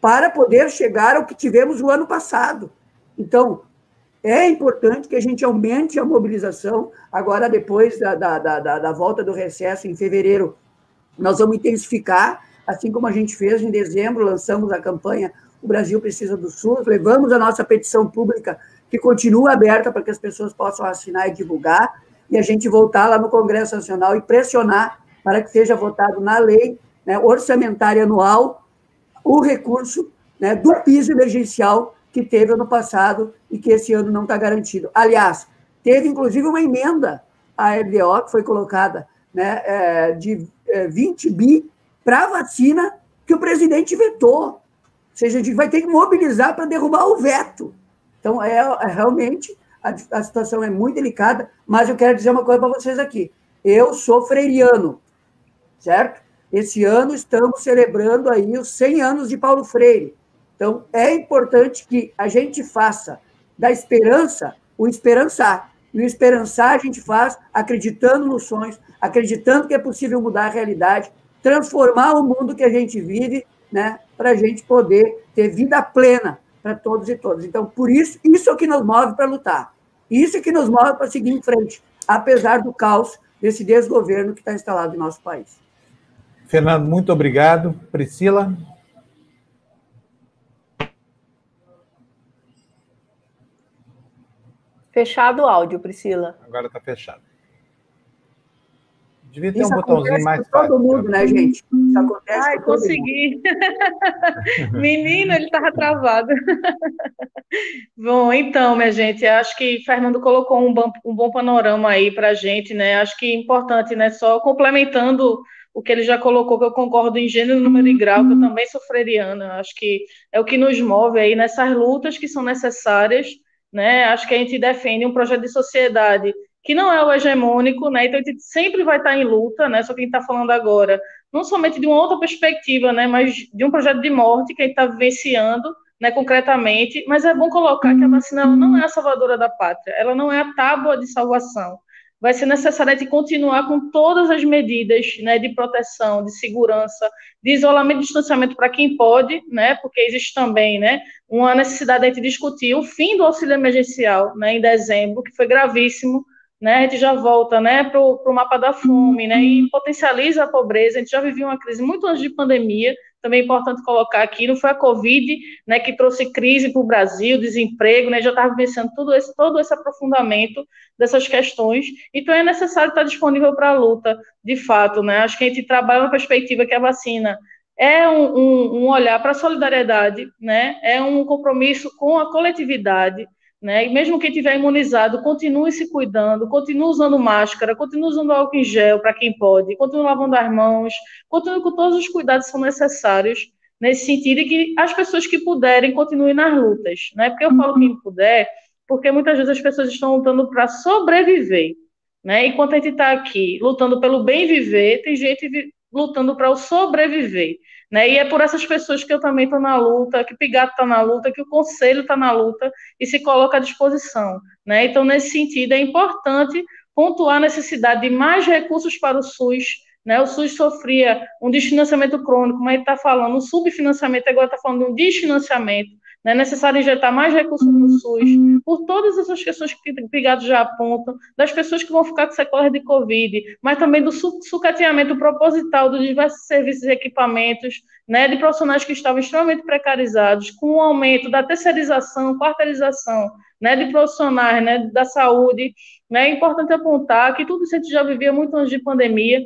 para poder chegar ao que tivemos o ano passado. Então, é importante que a gente aumente a mobilização. Agora, depois da, da, da, da volta do recesso, em fevereiro, nós vamos intensificar, assim como a gente fez em dezembro, lançamos a campanha O Brasil Precisa do SUS, levamos a nossa petição pública que continua aberta para que as pessoas possam assinar e divulgar, e a gente voltar lá no Congresso Nacional e pressionar para que seja votado na lei né, orçamentária anual o recurso né, do piso emergencial que teve ano passado e que esse ano não está garantido. Aliás, teve inclusive uma emenda à LDO que foi colocada né, é, de é, 20 bi para vacina que o presidente vetou. Ou seja, a gente vai ter que mobilizar para derrubar o veto. Então, é, é realmente, a, a, situação é muito delicada, mas eu quero dizer uma coisa para vocês aqui. Eu sou freiriano, certo? Esse ano estamos celebrando aí os 100 anos de Paulo Freire. Então, é importante que a gente faça da esperança o esperançar. E o esperançar a gente faz acreditando nos sonhos, acreditando que é possível mudar a realidade, transformar o mundo que a gente vive, né, para a gente poder ter vida plena para todos e todas. Então, por isso, isso é o que nos move para lutar. Isso é que nos move para seguir em frente, apesar do caos desse desgoverno que está instalado em nosso país. Fernando, muito obrigado. Priscila? Fechado o áudio, Priscila. Agora está fechado. Devia ter Isso um botãozinho mais fácil. todo mundo, né, gente? Isso acontece Ai, consegui. Menino, ele estava travado. bom, então, minha gente, acho que Fernando colocou um bom, um bom panorama aí para a gente, né? Acho que é importante, né? Só complementando o que ele já colocou, que eu concordo em gênero, número e grau, que eu também sou freiriana. Acho que é o que nos move aí nessas lutas que são necessárias, né? Acho que a gente defende um projeto de sociedade que não é o hegemônico, né? Então a gente sempre vai estar em luta, né? Só que a gente está falando agora, não somente de uma outra perspectiva, né? Mas de um projeto de morte que a gente está vivenciando, né? Concretamente. Mas é bom colocar que a vacina não é a salvadora da pátria, ela não é a tábua de salvação. Vai ser necessário a gente continuar com todas as medidas, né? De proteção, de segurança, de isolamento e distanciamento para quem pode, né? Porque existe também, né? Uma necessidade de discutir o fim do auxílio emergencial, né? Em dezembro, que foi gravíssimo né, a gente já volta né, para o mapa da fome, né, e potencializa a pobreza. A gente já vivia uma crise muito antes de pandemia, também é importante colocar aqui, não foi a Covid né, que trouxe crise para o Brasil, desemprego, né, já estava vivenciando tudo esse, todo esse aprofundamento dessas questões, então é necessário estar disponível para a luta, de fato. Né, acho que a gente trabalha na perspectiva que a vacina é um, um, um olhar para a solidariedade, né, é um compromisso com a coletividade, né? E mesmo quem tiver imunizado, continue se cuidando, continue usando máscara, continue usando álcool em gel para quem pode, continue lavando as mãos, continue com todos os cuidados que são necessários nesse sentido e que as pessoas que puderem continuem nas lutas, né? Porque eu falo quem puder, porque muitas vezes as pessoas estão lutando para sobreviver, né? Enquanto a gente está aqui lutando pelo bem viver, tem gente lutando para o sobreviver. Né? E é por essas pessoas que eu também estou na luta, que o Pigato está na luta, que o Conselho está na luta e se coloca à disposição. Né? Então, nesse sentido, é importante pontuar a necessidade de mais recursos para o SUS. Né? O SUS sofria um desfinanciamento crônico, mas está falando um subfinanciamento, agora está falando de um desfinanciamento. Né? É necessário injetar mais recursos no SUS, por todas essas questões que o Brigado já apontam, das pessoas que vão ficar com sequelas de Covid, mas também do sucateamento proposital dos diversos serviços e equipamentos, né, de profissionais que estavam extremamente precarizados, com o aumento da terceirização, quarteirização, né, de profissionais né, da saúde. Né, é importante apontar que tudo isso a gente já vivia muito antes de pandemia,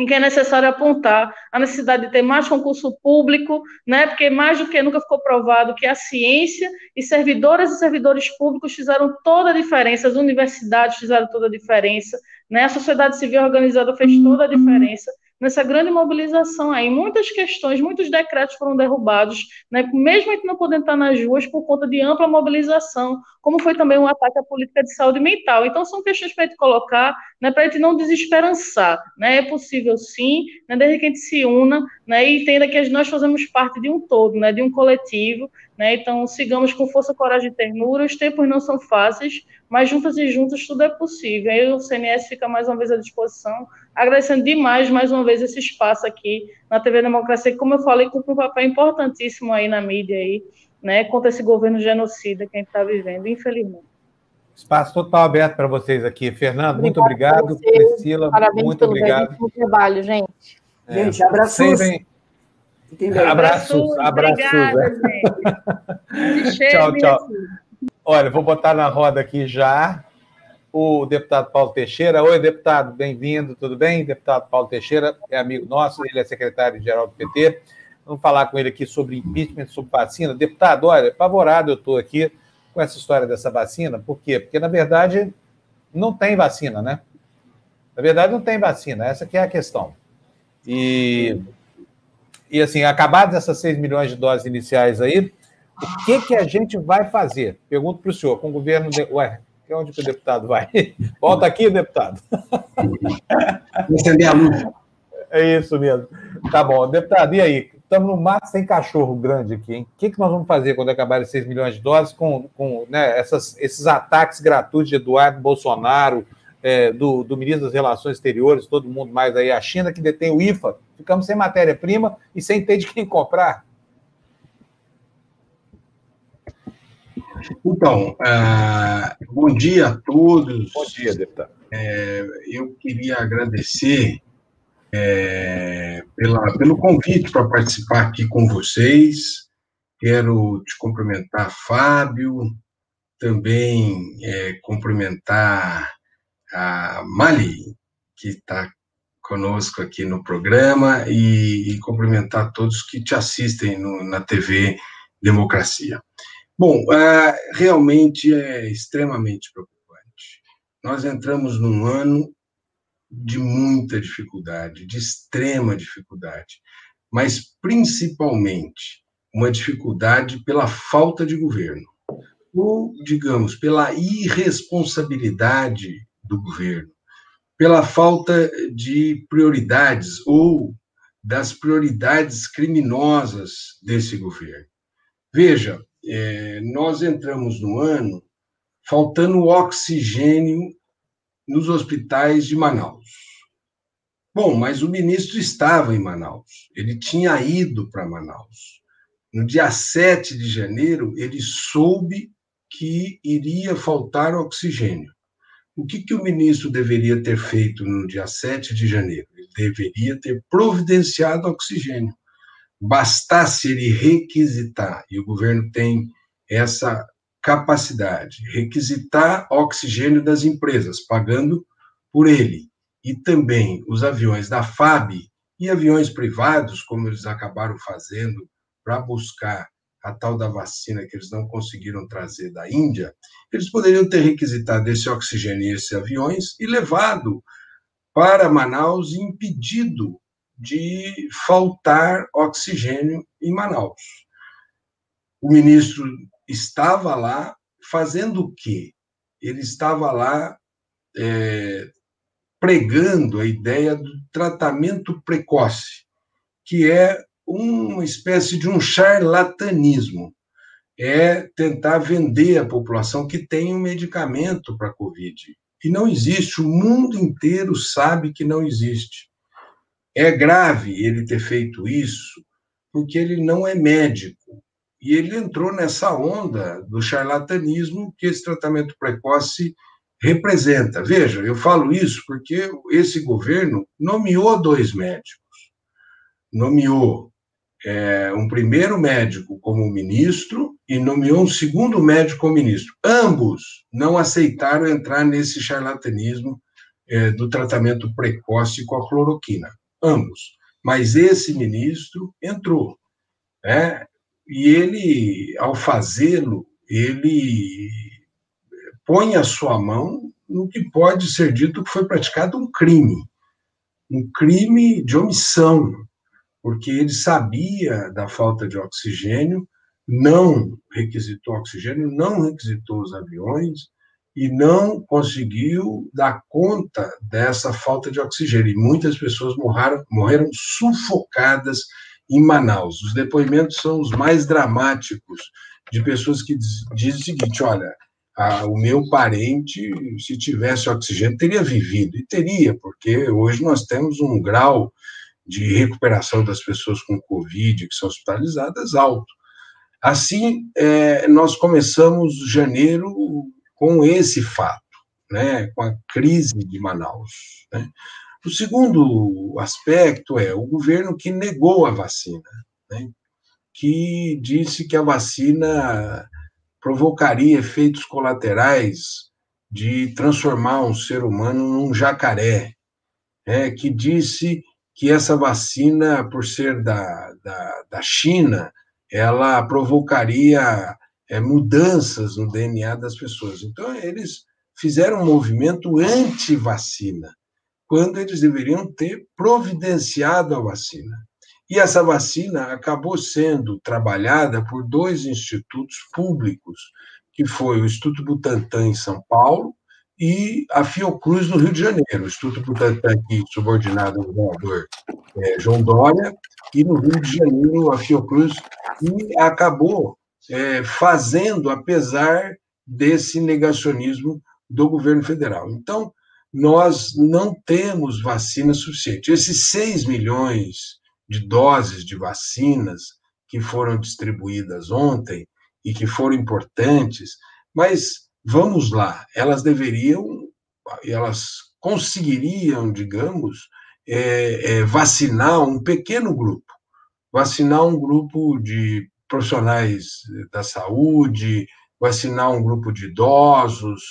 em que é necessário apontar a necessidade de ter mais concurso público, né, porque mais do que nunca ficou provado que a ciência e servidoras e servidores públicos fizeram toda a diferença, as universidades fizeram toda a diferença, né, a sociedade civil organizada fez toda a diferença, nessa grande mobilização aí. Muitas questões, muitos decretos foram derrubados, né, mesmo a gente não podendo estar nas ruas por conta de ampla mobilização, como foi também um ataque à política de saúde mental. Então, são questões para a gente colocar, né, para a gente não desesperançar. Né, é possível sim, né, desde que a gente se una né, e entenda que nós fazemos parte de um todo, né, de um coletivo. Né, então, sigamos com força, coragem e ternura. Os tempos não são fáceis, mas juntas e juntos tudo é possível. Aí o CNS fica mais uma vez à disposição agradecendo demais mais uma vez esse espaço aqui na TV Democracia, que, como eu falei, cumpre um papel importantíssimo aí na mídia aí, né, contra esse governo genocida que a gente está vivendo, infelizmente. Espaço total aberto para vocês aqui. Fernando, muito obrigado. Priscila, Parabéns muito obrigado. pelo trabalho, gente. É, gente, abraços. Abraços, abraços. Obrigada, gente. tchau, tchau. Olha, vou botar na roda aqui já o deputado Paulo Teixeira. Oi, deputado, bem-vindo, tudo bem? Deputado Paulo Teixeira é amigo nosso, ele é secretário-geral do PT. Vamos falar com ele aqui sobre impeachment, sobre vacina. Deputado, olha, apavorado eu estou aqui com essa história dessa vacina. Por quê? Porque, na verdade, não tem vacina, né? Na verdade, não tem vacina, essa que é a questão. E, e assim, acabadas essas 6 milhões de doses iniciais aí, o que, que a gente vai fazer? Pergunto para o senhor, com o governo. De... Ué, onde que o deputado vai? Volta aqui, deputado. Acender a luz. É isso mesmo. Tá bom. Deputado, e aí? Estamos no mato sem cachorro grande aqui, hein? O que, que nós vamos fazer quando acabarem 6 milhões de doses com, com né, essas, esses ataques gratuitos de Eduardo Bolsonaro, é, do, do, ministro das Relações Exteriores, todo mundo mais aí, a China que detém o IFA, ficamos sem matéria-prima e sem ter de quem comprar. Então, uh, bom dia a todos. Bom dia, deputado. É, eu queria agradecer é, pela, pelo convite para participar aqui com vocês. Quero te cumprimentar, Fábio, também é, cumprimentar a Mali, que está conosco aqui no programa, e, e, cumprimentar todos que te assistem no, na TV Democracia. Bom, uh, realmente é extremamente preocupante. Nós entramos num ano de muita dificuldade, de extrema dificuldade, mas principalmente uma dificuldade pela falta de governo, ou, digamos, pela irresponsabilidade do governo, pela falta de prioridades ou das prioridades criminosas desse governo. Veja, é, nós entramos no ano faltando oxigênio nos hospitais de Manaus. Bom, mas o ministro estava em Manaus, ele tinha ido para Manaus. No dia 7 de janeiro, ele soube que iria faltar oxigênio. O que, que o ministro deveria ter feito no dia 7 de janeiro? Ele deveria ter providenciado oxigênio bastasse ele requisitar, e o governo tem essa capacidade, requisitar oxigênio das empresas, pagando por ele, e também os aviões da FAB e aviões privados, como eles acabaram fazendo para buscar a tal da vacina que eles não conseguiram trazer da Índia, eles poderiam ter requisitado esse oxigênio e esses aviões e levado para Manaus e impedido de faltar oxigênio em Manaus. O ministro estava lá fazendo o quê? Ele estava lá é, pregando a ideia do tratamento precoce, que é uma espécie de um charlatanismo. É tentar vender à população que tem um medicamento para a Covid. E não existe, o mundo inteiro sabe que não existe. É grave ele ter feito isso, porque ele não é médico. E ele entrou nessa onda do charlatanismo que esse tratamento precoce representa. Veja, eu falo isso porque esse governo nomeou dois médicos. Nomeou é, um primeiro médico como ministro e nomeou um segundo médico como ministro. Ambos não aceitaram entrar nesse charlatanismo é, do tratamento precoce com a cloroquina ambos. Mas esse ministro entrou, né? E ele, ao fazê-lo, ele põe a sua mão no que pode ser dito que foi praticado um crime, um crime de omissão, porque ele sabia da falta de oxigênio, não requisitou oxigênio, não requisitou os aviões, e não conseguiu dar conta dessa falta de oxigênio. E muitas pessoas morreram, morreram sufocadas em Manaus. Os depoimentos são os mais dramáticos de pessoas que dizem o seguinte: olha, a, o meu parente, se tivesse oxigênio, teria vivido. E teria, porque hoje nós temos um grau de recuperação das pessoas com Covid que são hospitalizadas alto. Assim, é, nós começamos janeiro com esse fato, né, com a crise de Manaus. Né. O segundo aspecto é o governo que negou a vacina, né, que disse que a vacina provocaria efeitos colaterais de transformar um ser humano num jacaré, é, que disse que essa vacina, por ser da, da, da China, ela provocaria é, mudanças no DNA das pessoas. Então, eles fizeram um movimento anti-vacina, quando eles deveriam ter providenciado a vacina. E essa vacina acabou sendo trabalhada por dois institutos públicos, que foi o Instituto Butantan em São Paulo e a Fiocruz no Rio de Janeiro. O Instituto Butantan aqui subordinado ao governador é, João Dória e no Rio de Janeiro a Fiocruz e acabou é, fazendo apesar desse negacionismo do governo federal. Então, nós não temos vacina suficiente. Esses 6 milhões de doses de vacinas que foram distribuídas ontem e que foram importantes, mas vamos lá, elas deveriam, elas conseguiriam, digamos, é, é, vacinar um pequeno grupo, vacinar um grupo de profissionais da saúde, vacinar um grupo de idosos,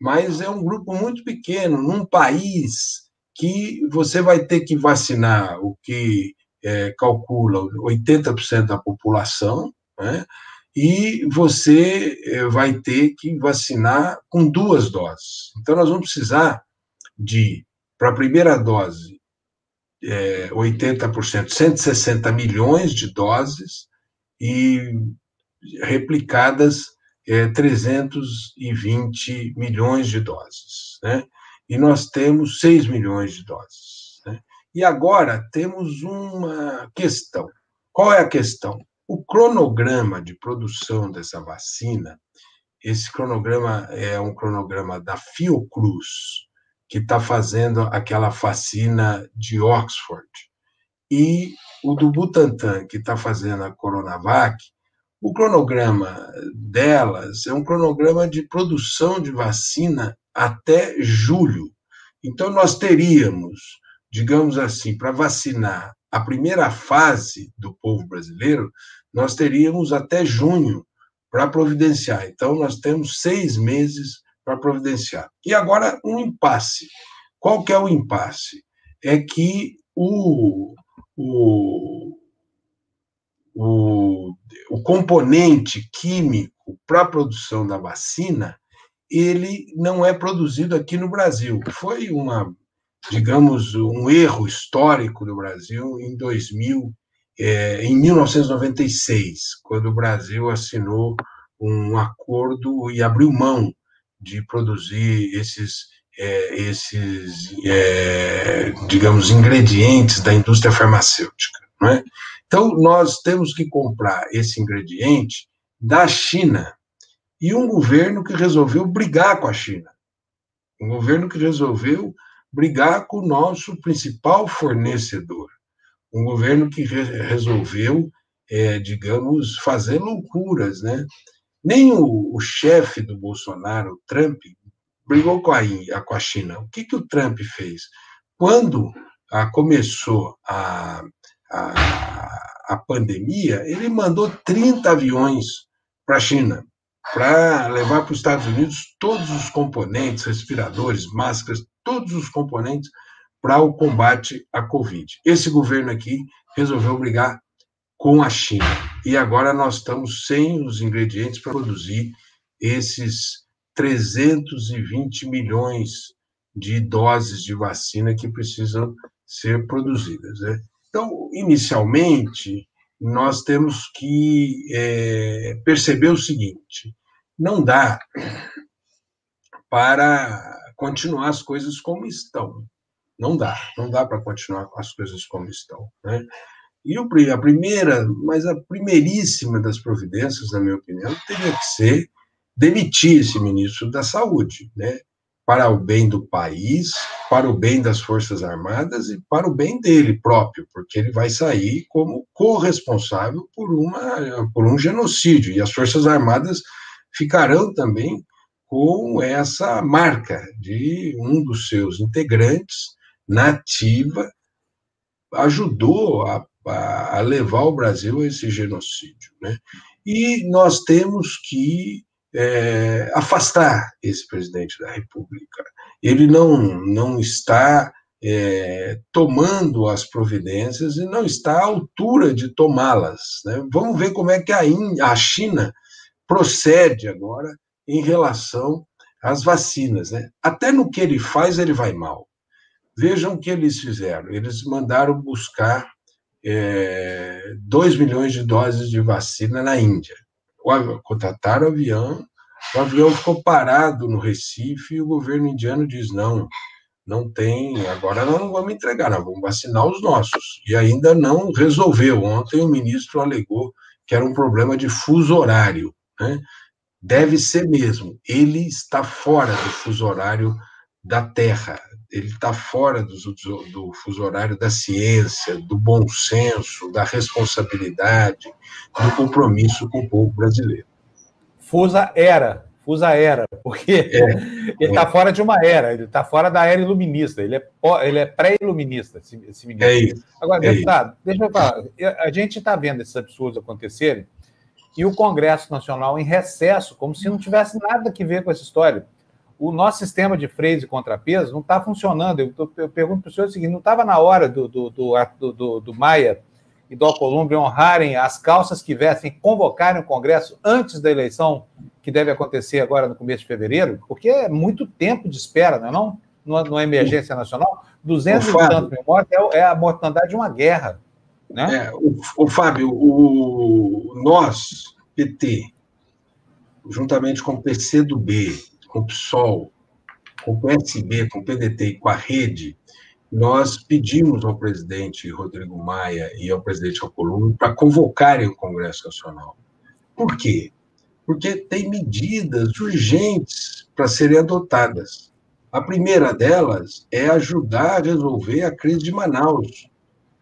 mas é um grupo muito pequeno, num país que você vai ter que vacinar o que é, calcula 80% da população, né? e você é, vai ter que vacinar com duas doses. Então, nós vamos precisar de, para a primeira dose, é, 80%, 160 milhões de doses e replicadas é, 320 milhões de doses. Né? E nós temos 6 milhões de doses. E agora temos uma questão. Qual é a questão? O cronograma de produção dessa vacina, esse cronograma é um cronograma da Fiocruz, que está fazendo aquela vacina de Oxford, e o do Butantan, que está fazendo a Coronavac, o cronograma delas é um cronograma de produção de vacina até julho. Então, nós teríamos digamos assim, para vacinar a primeira fase do povo brasileiro, nós teríamos até junho para providenciar. Então, nós temos seis meses para providenciar. E agora, um impasse. Qual que é o impasse? É que o, o, o, o componente químico para a produção da vacina, ele não é produzido aqui no Brasil. Foi uma digamos, um erro histórico do Brasil em 2000, é, em 1996, quando o Brasil assinou um acordo e abriu mão de produzir esses, é, esses é, digamos, ingredientes da indústria farmacêutica. Não é? Então, nós temos que comprar esse ingrediente da China e um governo que resolveu brigar com a China. Um governo que resolveu brigar com o nosso principal fornecedor. Um governo que re resolveu, é, digamos, fazer loucuras, né? Nem o, o chefe do Bolsonaro, o Trump, brigou com a, com a China. O que, que o Trump fez? Quando a, começou a, a, a pandemia, ele mandou 30 aviões para a China para levar para os Estados Unidos todos os componentes, respiradores, máscaras, todos os componentes para o combate à Covid. Esse governo aqui resolveu brigar com a China. E agora nós estamos sem os ingredientes para produzir esses 320 milhões de doses de vacina que precisam ser produzidas. Né? Então, inicialmente, nós temos que é, perceber o seguinte: não dá para continuar as coisas como estão. Não dá, não dá para continuar as coisas como estão. Né? E a primeira, mas a primeiríssima das providências, na minha opinião, teria que ser demitir esse ministro da Saúde, né? Para o bem do país, para o bem das Forças Armadas e para o bem dele próprio, porque ele vai sair como corresponsável por, uma, por um genocídio, e as Forças Armadas ficarão também com essa marca de um dos seus integrantes, nativa, ajudou a, a levar o Brasil a esse genocídio. Né? E nós temos que é, afastar esse presidente da República. Ele não, não está é, tomando as providências e não está à altura de tomá-las. Né? Vamos ver como é que a, a China procede agora em relação às vacinas. Né? Até no que ele faz, ele vai mal. Vejam o que eles fizeram. Eles mandaram buscar é, 2 milhões de doses de vacina na Índia. Contrataram o avião, o avião ficou parado no Recife e o governo indiano diz: não, não tem, agora nós não vamos entregar, nós vamos vacinar os nossos. E ainda não resolveu. Ontem o ministro alegou que era um problema de fuso horário. Né? Deve ser mesmo. Ele está fora do fuso horário da Terra, ele está fora do, do, do fuso horário da ciência, do bom senso, da responsabilidade, do compromisso com o povo brasileiro. Fusa era, Fusa era, porque é, ele está é. fora de uma era, ele está fora da era iluminista, ele é, ele é pré-iluminista, esse, esse menino. É isso. Agora, é deputado, isso. deixa eu falar, a gente está vendo esses absurdos acontecerem e o Congresso Nacional em recesso, como se não tivesse nada que ver com essa história. O nosso sistema de freios e contrapeso não está funcionando. Eu, eu pergunto para o senhor o seguinte: não estava na hora do, do, do, do, do Maia e do Alcolumbre honrarem as calças que vestem, convocarem o Congresso antes da eleição que deve acontecer agora no começo de fevereiro? Porque é muito tempo de espera, não é? Não? Numa, emergência nacional, 200 e tantos mil mortes é, é a mortandade de uma guerra. Né? É, o, o Fábio, o, nós, PT, juntamente com o PCdoB, com o PSOL, com o PSB, com o PDT e com a Rede, nós pedimos ao presidente Rodrigo Maia e ao presidente Alcolumbre para convocarem o Congresso Nacional. Por quê? Porque tem medidas urgentes para serem adotadas. A primeira delas é ajudar a resolver a crise de Manaus.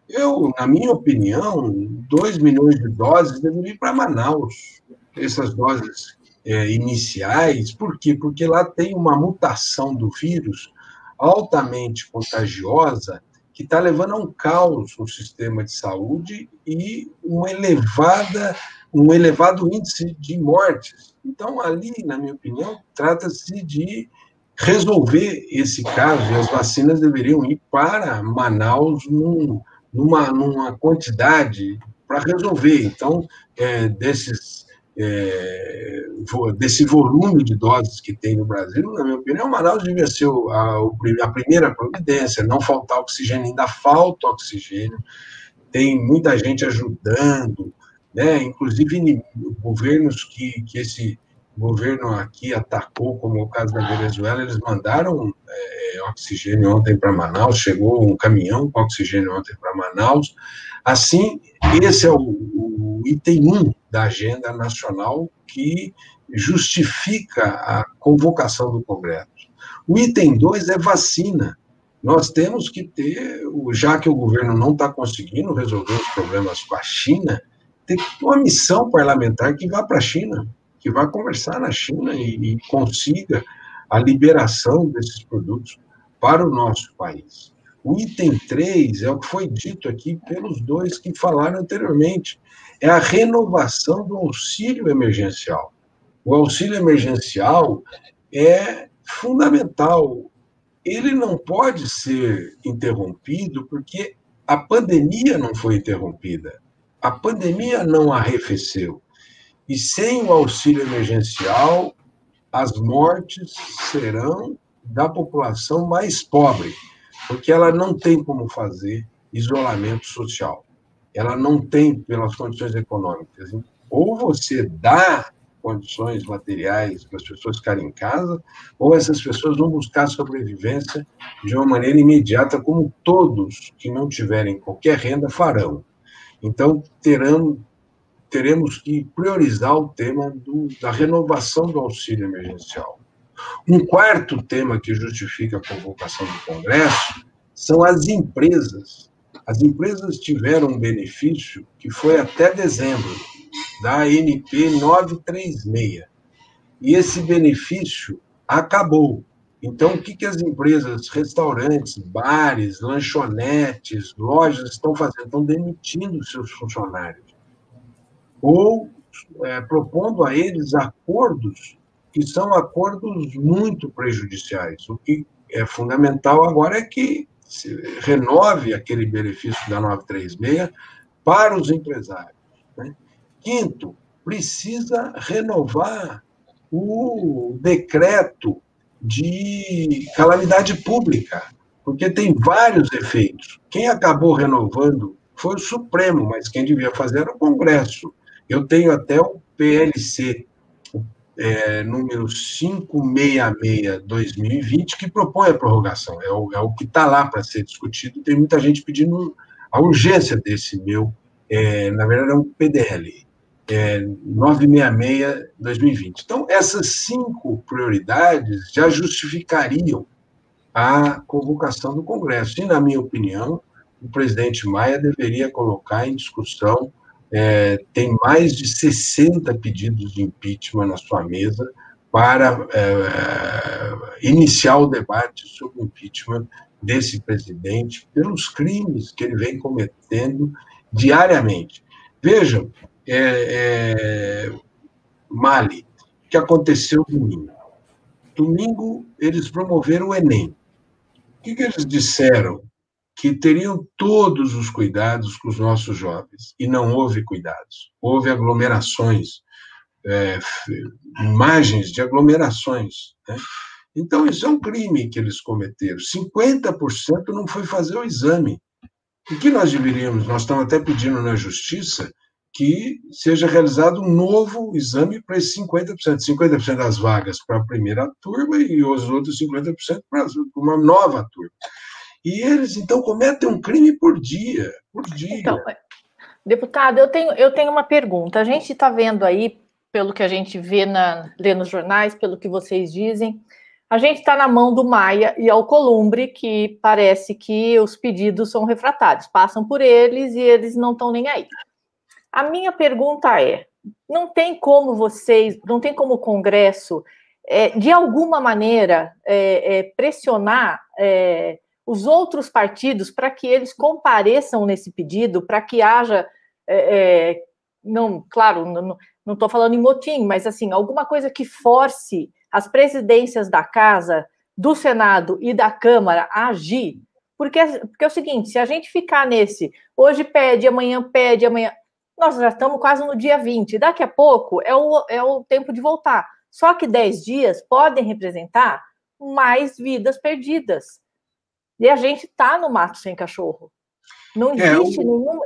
Eu, na minha opinião, 2 milhões de doses devem ir para Manaus. Essas doses é, iniciais, por quê? Porque lá tem uma mutação do vírus altamente contagiosa que está levando a um caos no sistema de saúde e uma elevada, um elevado índice de mortes. Então, ali, na minha opinião, trata-se de resolver esse caso e as vacinas deveriam ir para Manaus num, numa, numa quantidade para resolver. Então, é, desses, é, desse volume de doses que tem no Brasil, na minha opinião, Manaus devia ser a, a primeira providência, não faltar oxigênio, ainda falta oxigênio, tem muita gente ajudando, né? inclusive governos que, que esse governo aqui atacou, como o caso da Venezuela, eles mandaram é, oxigênio ontem para Manaus, chegou um caminhão com oxigênio ontem para Manaus. Assim, esse é o, o item 1 um da agenda nacional que justifica a convocação do Congresso. O item 2 é vacina. Nós temos que ter, já que o governo não está conseguindo resolver os problemas com a China, tem uma missão parlamentar que vá para a China que vá conversar na China e, e consiga a liberação desses produtos para o nosso país. O item 3 é o que foi dito aqui pelos dois que falaram anteriormente, é a renovação do auxílio emergencial. O auxílio emergencial é fundamental. Ele não pode ser interrompido porque a pandemia não foi interrompida. A pandemia não arrefeceu. E sem o auxílio emergencial, as mortes serão da população mais pobre, porque ela não tem como fazer isolamento social. Ela não tem pelas condições econômicas. Ou você dá condições materiais para as pessoas ficarem em casa, ou essas pessoas vão buscar sobrevivência de uma maneira imediata, como todos que não tiverem qualquer renda farão. Então, terão, teremos que priorizar o tema do, da renovação do auxílio emergencial. Um quarto tema que justifica a convocação do Congresso são as empresas. As empresas tiveram um benefício que foi até dezembro, da ANP 936. E esse benefício acabou. Então, o que, que as empresas, restaurantes, bares, lanchonetes, lojas estão fazendo? Estão demitindo seus funcionários ou é, propondo a eles acordos que são acordos muito prejudiciais. O que é fundamental agora é que renove aquele benefício da 936 para os empresários. Né? Quinto, precisa renovar o decreto de calamidade pública, porque tem vários efeitos. Quem acabou renovando foi o Supremo, mas quem devia fazer era o Congresso. Eu tenho até o PLC é, número 566-2020, que propõe a prorrogação. É o, é o que está lá para ser discutido. Tem muita gente pedindo a urgência desse meu, é, na verdade, é um PDL, é, 966-2020. Então, essas cinco prioridades já justificariam a convocação do Congresso. E, na minha opinião, o presidente Maia deveria colocar em discussão é, tem mais de 60 pedidos de impeachment na sua mesa para é, iniciar o debate sobre o impeachment desse presidente pelos crimes que ele vem cometendo diariamente. Vejam, é, é, Mali, o que aconteceu domingo. Domingo, eles promoveram o Enem. O que, que eles disseram? Que teriam todos os cuidados com os nossos jovens, e não houve cuidados. Houve aglomerações, é, imagens de aglomerações. Né? Então, isso é um crime que eles cometeram. 50% não foi fazer o exame. O que nós deveríamos, nós estamos até pedindo na justiça que seja realizado um novo exame para esses 50%. 50% das vagas para a primeira turma e os outros 50% para uma nova turma. E eles, então, cometem um crime por dia, por dia. Então, deputado, eu tenho, eu tenho uma pergunta. A gente está vendo aí, pelo que a gente vê na, lê nos jornais, pelo que vocês dizem, a gente está na mão do Maia e Alcolumbre, que parece que os pedidos são refratários, passam por eles e eles não estão nem aí. A minha pergunta é: não tem como vocês, não tem como o Congresso, é, de alguma maneira, é, é, pressionar é, os outros partidos para que eles compareçam nesse pedido, para que haja, é, é não, claro, não estou falando em motim, mas assim, alguma coisa que force as presidências da Casa, do Senado e da Câmara a agir, porque, porque é o seguinte, se a gente ficar nesse, hoje pede, amanhã pede, amanhã, nós já estamos quase no dia 20, daqui a pouco é o, é o tempo de voltar. Só que 10 dias podem representar mais vidas perdidas. E a gente está no mato sem cachorro. Não é, existe é, nenhum.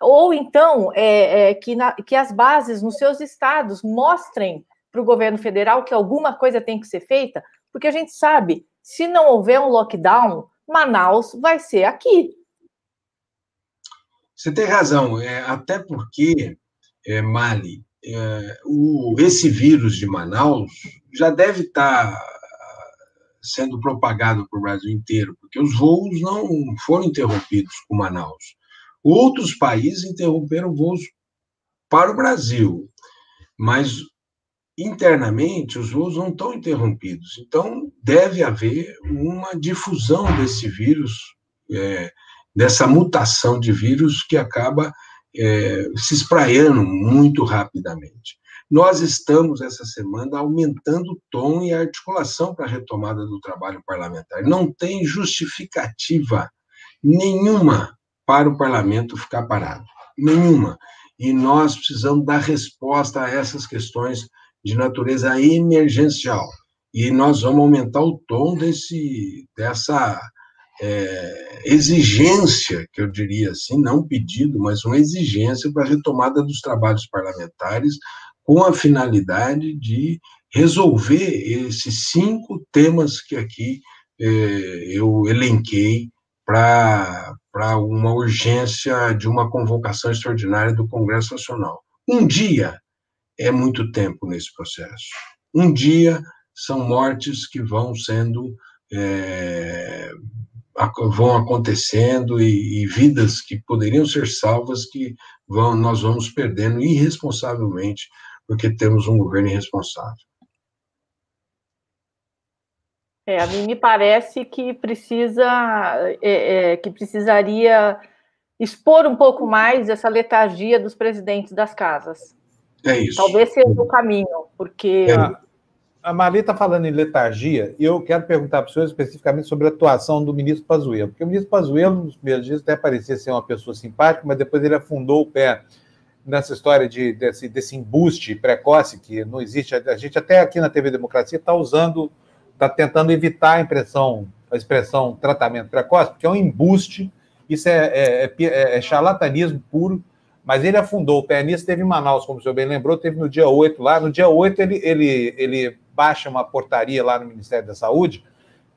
Ou então é, é, que, na, que as bases nos seus estados mostrem para o governo federal que alguma coisa tem que ser feita, porque a gente sabe, se não houver um lockdown, Manaus vai ser aqui. Você tem razão, é, até porque, é, Mali, é, o, esse vírus de Manaus já deve estar tá sendo propagado para o Brasil inteiro, porque os voos não foram interrompidos com Manaus. Outros países interromperam voos para o Brasil, mas internamente os voos não estão interrompidos. Então, deve haver uma difusão desse vírus, é, dessa mutação de vírus que acaba é, se espraiando muito rapidamente. Nós estamos, essa semana, aumentando o tom e a articulação para a retomada do trabalho parlamentar. Não tem justificativa nenhuma para o parlamento ficar parado. Nenhuma. E nós precisamos dar resposta a essas questões de natureza emergencial. E nós vamos aumentar o tom desse, dessa é, exigência, que eu diria assim, não pedido, mas uma exigência para a retomada dos trabalhos parlamentares, com a finalidade de resolver esses cinco temas que aqui eh, eu elenquei para uma urgência de uma convocação extraordinária do Congresso Nacional. Um dia é muito tempo nesse processo. Um dia são mortes que vão sendo é, vão acontecendo e, e, vidas que poderiam ser salvas que vão, nós vamos perdendo irresponsavelmente porque temos um governo irresponsável. É, a mim me parece que precisa, é, é, que precisaria expor um pouco mais essa letargia dos presidentes das casas. É isso. Talvez seja o caminho, porque. É. a Marli está falando em letargia, e eu quero perguntar para o senhor especificamente sobre a atuação do ministro Pazuello, porque o ministro Pazuello, nos primeiros dias, até parecia ser uma pessoa simpática, mas depois ele afundou o pé nessa história de, desse, desse embuste precoce, que não existe. A gente até aqui na TV Democracia está usando, está tentando evitar a impressão, a expressão tratamento precoce, porque é um embuste, isso é, é, é, é charlatanismo puro, mas ele afundou o pé nisso, teve em Manaus, como o senhor bem lembrou, teve no dia 8 lá. No dia 8, ele, ele, ele baixa uma portaria lá no Ministério da Saúde,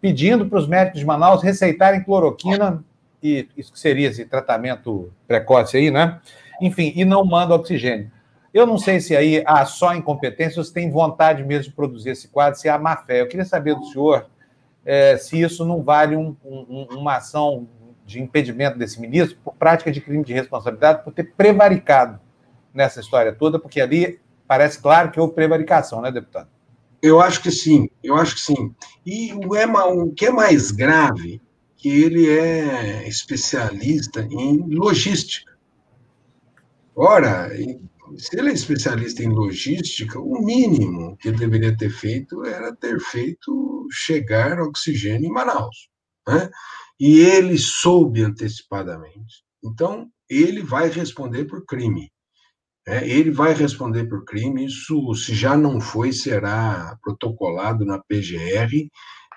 pedindo para os médicos de Manaus receitarem cloroquina, e isso que seria esse tratamento precoce aí, né? Enfim, e não manda oxigênio. Eu não sei se aí há só incompetência ou se tem vontade mesmo de produzir esse quadro, se há má fé. Eu queria saber do senhor é, se isso não vale um, um, uma ação de impedimento desse ministro por prática de crime de responsabilidade por ter prevaricado nessa história toda, porque ali parece claro que houve prevaricação, né, deputado? Eu acho que sim, eu acho que sim. E o, é, o que é mais grave, que ele é especialista em logística. Ora, se ele é especialista em logística, o mínimo que ele deveria ter feito era ter feito chegar oxigênio em Manaus. Né? e ele soube antecipadamente. Então, ele vai responder por crime. É, ele vai responder por crime. Isso, se já não foi, será protocolado na PGR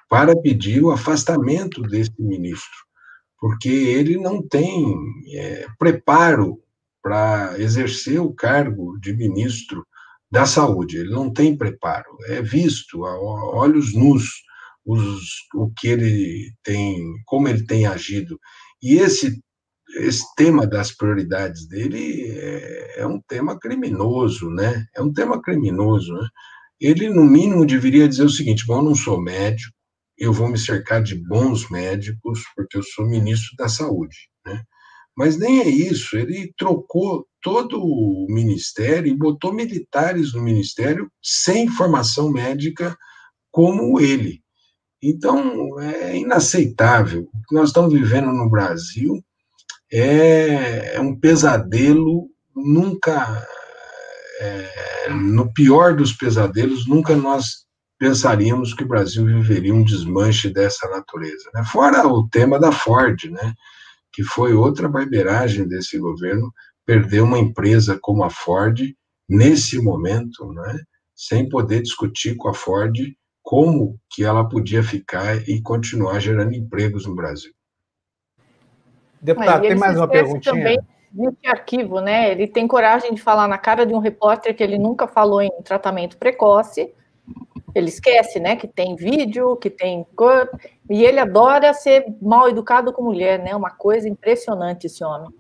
para pedir o afastamento desse ministro, porque ele não tem é, preparo para exercer o cargo de ministro da saúde. Ele não tem preparo. É visto a olhos nus os, o que ele tem, como ele tem agido. E esse, esse tema das prioridades dele é, é um tema criminoso, né? É um tema criminoso, né? Ele, no mínimo, deveria dizer o seguinte: bom, eu não sou médico, eu vou me cercar de bons médicos, porque eu sou ministro da Saúde, né? Mas nem é isso, ele trocou todo o ministério e botou militares no ministério sem formação médica como ele. Então, é inaceitável. O que nós estamos vivendo no Brasil é, é um pesadelo, nunca, é, no pior dos pesadelos, nunca nós pensaríamos que o Brasil viveria um desmanche dessa natureza. Né? Fora o tema da Ford, né? Que foi outra barbeiragem desse governo, perder uma empresa como a Ford nesse momento, né? sem poder discutir com a Ford como que ela podia ficar e continuar gerando empregos no Brasil. Deputado, tem mais uma perguntinha? Também de arquivo, né? Ele tem coragem de falar na cara de um repórter que ele nunca falou em tratamento precoce. Ele esquece, né, que tem vídeo, que tem e ele adora ser mal educado com mulher, né? Uma coisa impressionante esse homem.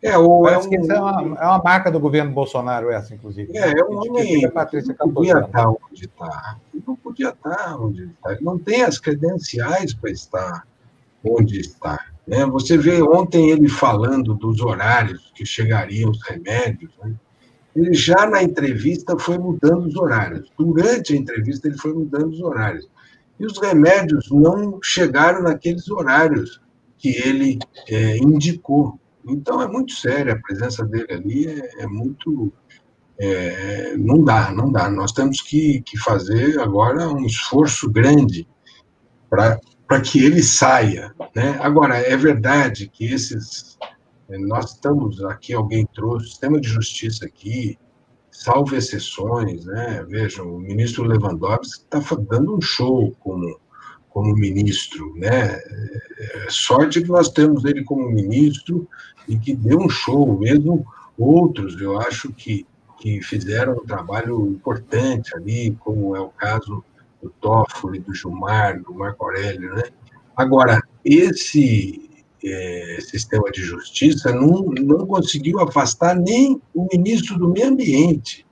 É, o, é, um, é, uma, é uma marca do governo Bolsonaro, essa, inclusive. É, é um homem que não podia estar onde está. Ele não podia estar onde está. Ele não tem as credenciais para estar onde está. Né? Você vê ontem ele falando dos horários que chegariam os remédios. Né? Ele já na entrevista foi mudando os horários. Durante a entrevista ele foi mudando os horários. E os remédios não chegaram naqueles horários que ele é, indicou. Então é muito séria a presença dele ali, é, é muito. É, não dá, não dá. Nós temos que, que fazer agora um esforço grande para que ele saia. Né? Agora, é verdade que esses. Nós estamos aqui, alguém trouxe, o sistema de justiça aqui, salvo exceções, né? Vejam, o ministro Lewandowski está dando um show como como ministro, né? É, sorte que nós temos ele como ministro e que deu um show, mesmo outros, eu acho que, que fizeram um trabalho importante ali, como é o caso do Toffoli, do Gilmar, do Marco Aurélio, né? Agora, esse é, sistema de justiça não, não conseguiu afastar nem o ministro do Meio Ambiente,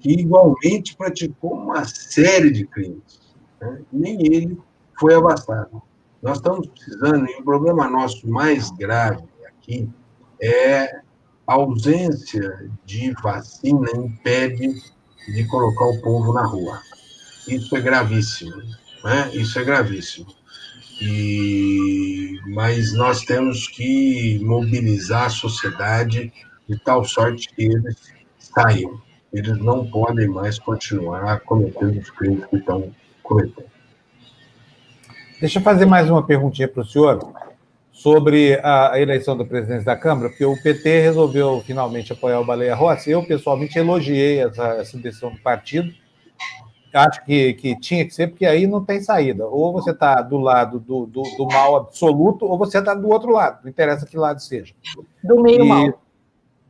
que igualmente praticou uma série de crimes. Né? Nem ele foi abastado. Nós estamos precisando, e o problema nosso mais grave aqui é a ausência de vacina impede de colocar o povo na rua. Isso é gravíssimo, né? Isso é gravíssimo. E mas nós temos que mobilizar a sociedade de tal sorte que eles saiam. eles não podem mais continuar cometendo os crimes que estão cometendo. Deixa eu fazer mais uma perguntinha para o senhor sobre a eleição do presidente da Câmara, porque o PT resolveu finalmente apoiar o Baleia Rossi. Eu, pessoalmente, elogiei essa, essa decisão do partido. Acho que, que tinha que ser, porque aí não tem saída. Ou você está do lado do, do, do, mal absoluto, ou você está do outro lado. Não interessa que lado seja. Do meio e, mal.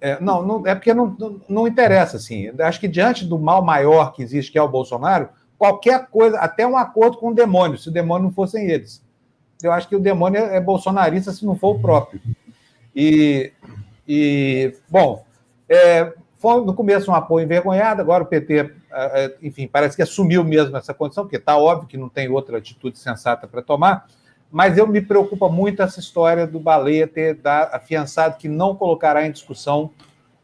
É, não, não, é porque não, não, não interessa, assim. Acho que diante do mal maior que existe, que é o Bolsonaro, qualquer coisa, até um acordo com o demônio, se o demônio não fossem eles eu acho que o demônio é bolsonarista se não for o próprio. E, e bom, é, foi no começo um apoio envergonhado, agora o PT, é, é, enfim, parece que assumiu mesmo essa condição, porque está óbvio que não tem outra atitude sensata para tomar, mas eu me preocupa muito essa história do Baleia ter afiançado que não colocará em discussão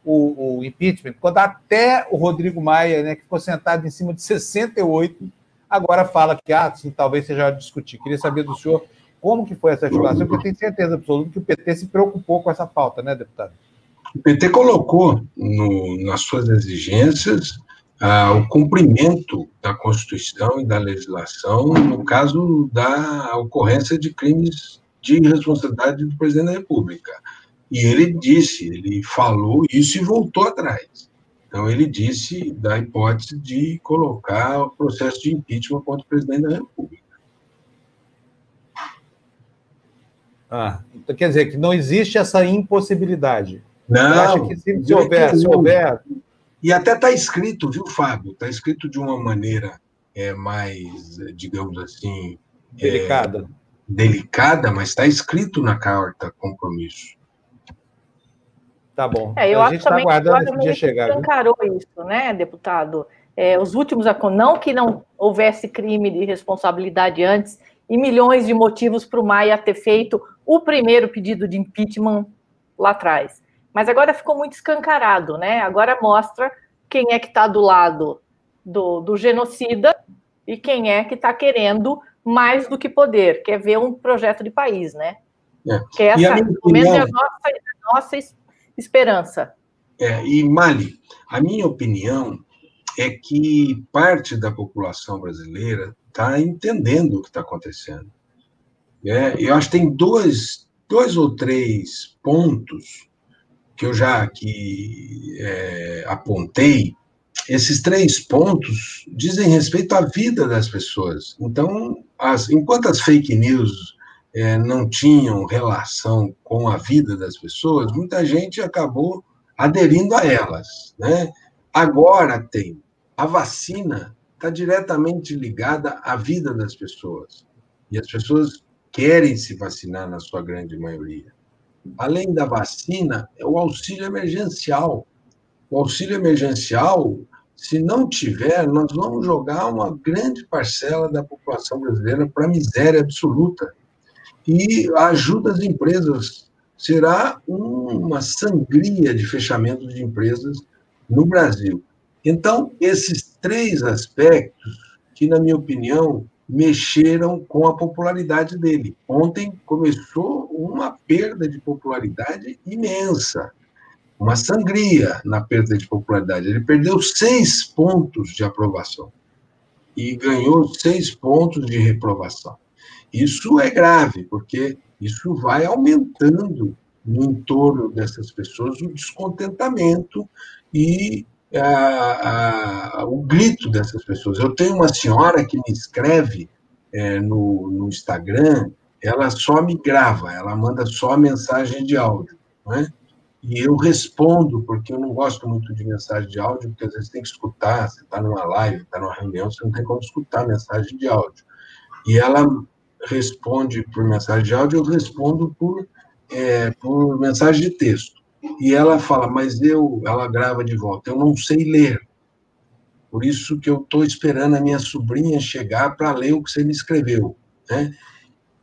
o, o, impeachment, quando até o Rodrigo Maia, né, que ficou sentado em cima de 68, agora fala que ah, sim, talvez seja discutir. Queria saber do senhor como que foi essa articulação, porque eu tenho certeza absoluta que o PT se preocupou com essa pauta, né, deputado? O PT colocou no, nas suas exigências ah, o cumprimento da Constituição e da legislação no caso da ocorrência de crimes de responsabilidade do presidente da República. E ele disse, ele falou isso e voltou atrás. Então, ele disse da hipótese de colocar o processo de impeachment contra o presidente da República. Ah, então quer dizer que não existe essa impossibilidade. Não. Você acha que se, se houver, se houver. E até está escrito, viu, Fábio? Está escrito de uma maneira é, mais, digamos assim. Delicada. É, delicada, mas está escrito na carta compromisso. Tá bom. É, eu a gente está aguardando esse dia chegar. encarou isso, né, deputado? É, os últimos, não que não houvesse crime de responsabilidade antes, e milhões de motivos para o Maia ter feito o primeiro pedido de impeachment lá atrás. Mas agora ficou muito escancarado, né? Agora mostra quem é que está do lado do, do genocida e quem é que está querendo mais do que poder, quer ver um projeto de país, né? É. Que é essa, menos, é a nossa, a nossa esperança. É, e, Mali, a minha opinião é que parte da população brasileira está entendendo o que está acontecendo. É, eu acho que tem dois, dois ou três pontos que eu já aqui é, apontei. Esses três pontos dizem respeito à vida das pessoas. Então, as, enquanto as fake news é, não tinham relação com a vida das pessoas, muita gente acabou aderindo a elas. Né? Agora tem. A vacina está diretamente ligada à vida das pessoas. E as pessoas querem se vacinar na sua grande maioria. Além da vacina, é o auxílio emergencial. O auxílio emergencial, se não tiver, nós vamos jogar uma grande parcela da população brasileira para a miséria absoluta. E a ajuda às empresas será uma sangria de fechamento de empresas no Brasil. Então, esses três aspectos, que, na minha opinião, mexeram com a popularidade dele. Ontem começou uma perda de popularidade imensa, uma sangria na perda de popularidade. Ele perdeu seis pontos de aprovação e ganhou seis pontos de reprovação. Isso é grave, porque isso vai aumentando no entorno dessas pessoas o descontentamento e o grito dessas pessoas. Eu tenho uma senhora que me escreve é, no, no Instagram, ela só me grava, ela manda só mensagem de áudio, não é? E eu respondo, porque eu não gosto muito de mensagem de áudio, porque às vezes tem que escutar, você está numa live, está numa reunião, você não tem como escutar mensagem de áudio. E ela responde por mensagem de áudio, eu respondo por, é, por mensagem de texto. E ela fala, mas eu, ela grava de volta, eu não sei ler. Por isso que eu estou esperando a minha sobrinha chegar para ler o que você me escreveu. Né?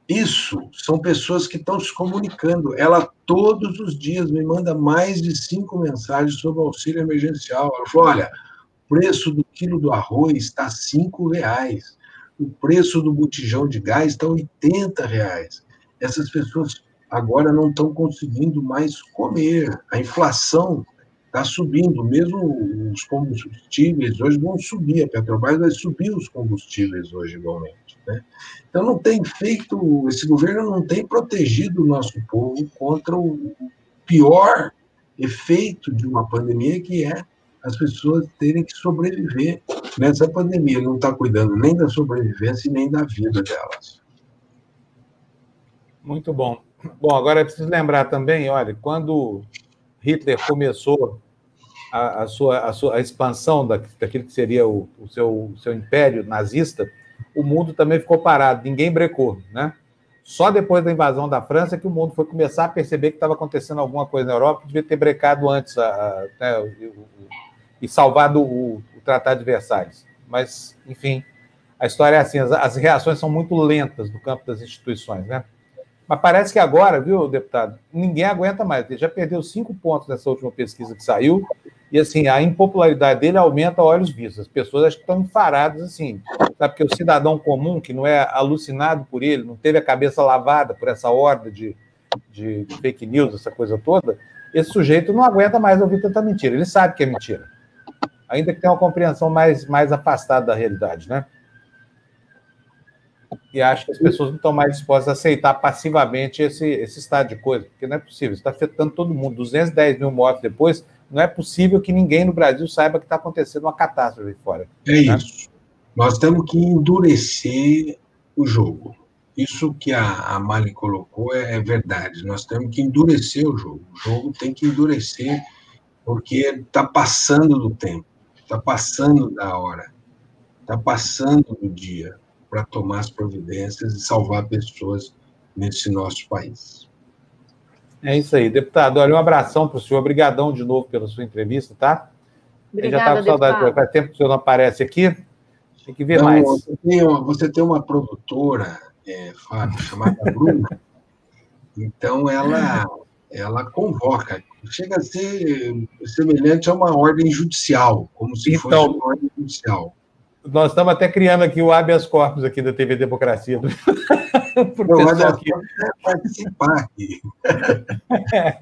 Isso são pessoas que estão se comunicando. Ela todos os dias me manda mais de cinco mensagens sobre auxílio emergencial. Ela falou: olha, o preço do quilo do arroz está cinco reais, o preço do botijão de gás está 80 reais. Essas pessoas agora não estão conseguindo mais comer. A inflação está subindo, mesmo os combustíveis hoje vão subir, a Petrobras vai subir os combustíveis hoje igualmente. Né? Então não tem feito, esse governo não tem protegido o nosso povo contra o pior efeito de uma pandemia, que é as pessoas terem que sobreviver nessa pandemia. Não está cuidando nem da sobrevivência e nem da vida delas. Muito bom. Bom, agora é preciso lembrar também, olha, quando Hitler começou a, a sua, a, sua, a expansão da, daquilo que seria o, o seu, o seu império nazista, o mundo também ficou parado, ninguém brecou, né? Só depois da invasão da França que o mundo foi começar a perceber que estava acontecendo alguma coisa na Europa, que devia ter brecado antes a, né, e salvado o, o, Tratado de Versalhes. Mas, enfim, a história é assim, as, as reações são muito lentas no campo das instituições, né? Mas parece que agora, viu, deputado, ninguém aguenta mais. Ele já perdeu cinco pontos nessa última pesquisa que saiu, e assim, a impopularidade dele aumenta a olhos vistos. As pessoas acho que estão enfaradas, assim, sabe? Porque o cidadão comum, que não é alucinado por ele, não teve a cabeça lavada por essa horda de, de, de fake news, essa coisa toda, esse sujeito não aguenta mais ouvir tanta mentira. Ele sabe que é mentira. Ainda que tenha uma compreensão mais, mais afastada da realidade, né? E acho que as pessoas não estão mais dispostas a aceitar passivamente esse, esse estado de coisa, porque não é possível, está afetando todo mundo. 210 mil mortes depois, não é possível que ninguém no Brasil saiba que está acontecendo uma catástrofe fora. É né? isso. Nós temos que endurecer o jogo. Isso que a, a Mali colocou é, é verdade. Nós temos que endurecer o jogo. O jogo tem que endurecer, porque está passando do tempo, está passando da hora, está passando do dia para tomar as providências e salvar pessoas nesse nosso país. É isso aí, deputado. Olha, um abração para o senhor. Obrigadão de novo pela sua entrevista, tá? Obrigada, já estava com saudade, faz tempo que o senhor não aparece aqui. Tem que ver não, mais. Você tem uma, você tem uma produtora, é, Fábio, chamada Bruna. então, ela, ela convoca. Chega a ser semelhante a uma ordem judicial, como se então, fosse uma ordem judicial. Nós estamos até criando aqui o habeas corpus aqui da TV Democracia. Não, aqui. participar aqui. É,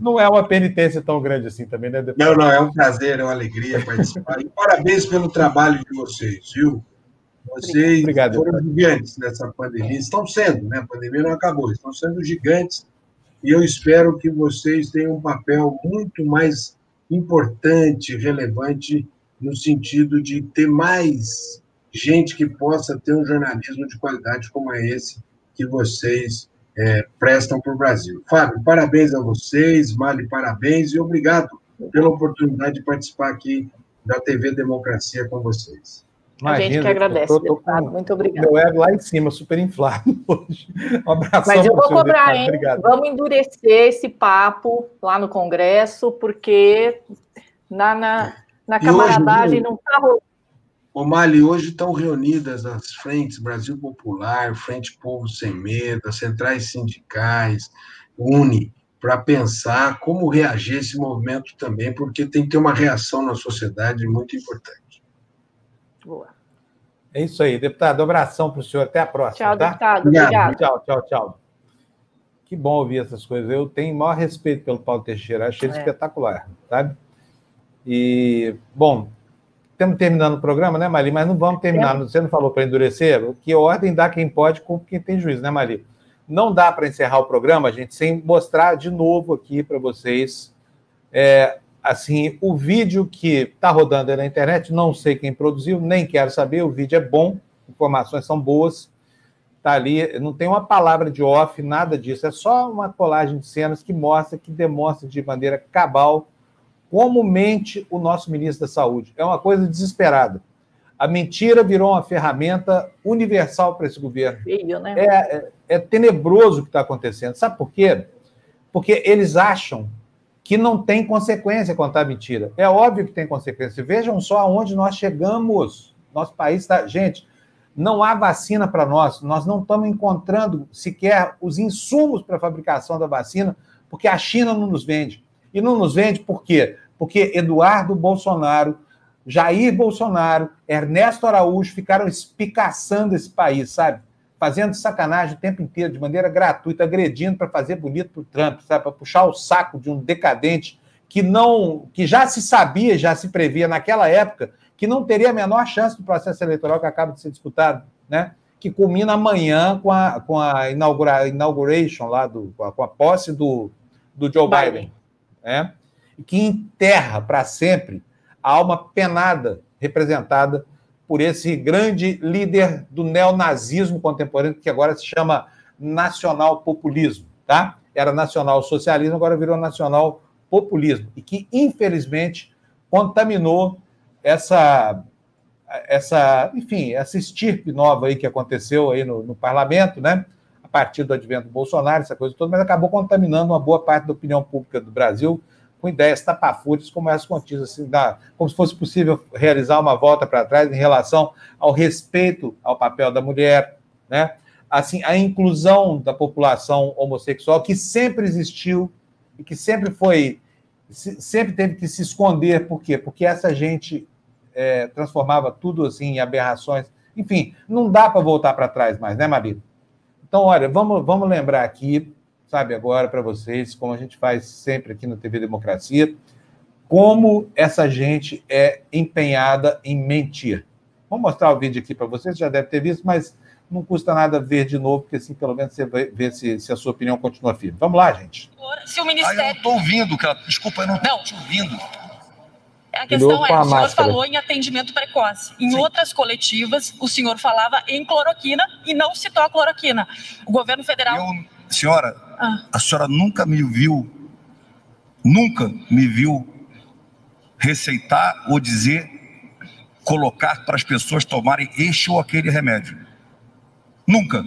não é uma penitência tão grande assim também, né? Não, não, é um prazer, é uma alegria participar. E parabéns pelo trabalho de vocês, viu? Vocês Obrigado, foram gigantes nessa pandemia, estão sendo, né? A pandemia não acabou, estão sendo gigantes. E eu espero que vocês tenham um papel muito mais importante, relevante no sentido de ter mais gente que possa ter um jornalismo de qualidade como é esse que vocês é, prestam para o Brasil. Fábio, parabéns a vocês, Mali, parabéns e obrigado pela oportunidade de participar aqui da TV Democracia com vocês. Imagina, a gente que agradece, tô, tô deputado. Muito obrigado. Meu ego lá em cima, super inflado hoje. Um abraço. Mas eu vou cobrar, hein? Obrigado. Vamos endurecer esse papo lá no Congresso, porque na, na, na camaradagem não está rolando. O Mali, hoje estão reunidas as frentes Brasil Popular, Frente Povo Sem Medo, as centrais sindicais, UNE, para pensar como reagir a esse movimento também, porque tem que ter uma reação na sociedade muito importante. Boa. É isso aí, deputado. Um abração para o senhor. Até a próxima. Tchau, tá? deputado. Obrigado. Tchau, tchau, tchau. Que bom ouvir essas coisas. Eu tenho maior respeito pelo Paulo Teixeira. Achei ele é. espetacular, sabe? E, bom, estamos terminando o programa, né, Mali? Mas não vamos terminar. É. Você não falou para endurecer? Que ordem dá quem pode com quem tem juízo, né, Mali? Não dá para encerrar o programa, gente, sem mostrar de novo aqui para vocês, é, assim, o vídeo que está rodando aí na internet. Não sei quem produziu, nem quero saber. O vídeo é bom, informações são boas. Está ali, não tem uma palavra de off, nada disso. É só uma colagem de cenas que mostra, que demonstra de maneira cabal como mente o nosso ministro da Saúde. É uma coisa desesperada. A mentira virou uma ferramenta universal para esse governo. Feio, né? É, é, é tenebroso o que está acontecendo. Sabe por quê? Porque eles acham que não tem consequência contar mentira. É óbvio que tem consequência. Vejam só aonde nós chegamos. Nosso país está. Gente, não há vacina para nós. Nós não estamos encontrando sequer os insumos para a fabricação da vacina, porque a China não nos vende. E não nos vende por quê? Porque Eduardo Bolsonaro, Jair Bolsonaro, Ernesto Araújo ficaram espicaçando esse país, sabe? Fazendo sacanagem o tempo inteiro, de maneira gratuita, agredindo para fazer bonito para o Trump, sabe? Para puxar o saco de um decadente que não, que já se sabia, já se previa naquela época que não teria a menor chance do processo eleitoral que acaba de ser disputado, né? Que culmina amanhã com a, com a inaugura, inauguration lá do, com a, posse do, do Joe Biden, Biden né? E que enterra para sempre a alma penada representada por esse grande líder do neonazismo contemporâneo, que agora se chama nacional-populismo, tá? Era nacional-socialismo, agora virou nacional-populismo, e que, infelizmente, contaminou essa, essa, enfim, essa estirpe nova aí que aconteceu aí no, no parlamento, né? Partir do advento do Bolsonaro, essa coisa toda, mas acabou contaminando uma boa parte da opinião pública do Brasil, com ideias tapafúrdias como essas contidas, assim, da, como se fosse possível realizar uma volta para trás em relação ao respeito ao papel da mulher, né? Assim, a inclusão da população homossexual que sempre existiu e que sempre foi, sempre teve que se esconder, por quê? Porque essa gente é, transformava tudo assim em aberrações. Enfim, não dá para voltar para trás mais, né, Marita? Então, olha, vamos, vamos lembrar aqui sabe, agora para vocês, como a gente faz sempre aqui no TV Democracia, como essa gente é empenhada em mentir. Vou mostrar o vídeo aqui para vocês, já deve ter visto, mas não custa nada ver de novo, porque assim pelo menos você vai ver se, se a sua opinião continua firme. Vamos lá, gente. Se o Ministério. Ah, eu não estou ouvindo, cara. Desculpa, eu não estou te ouvindo. A questão é, o senhor falou em atendimento precoce. Em Sim. outras coletivas, o senhor falava em cloroquina e não citou a cloroquina. O governo federal. Eu, senhora, ah. A senhora nunca me viu, nunca me viu receitar ou dizer, colocar para as pessoas tomarem este ou aquele remédio. Nunca.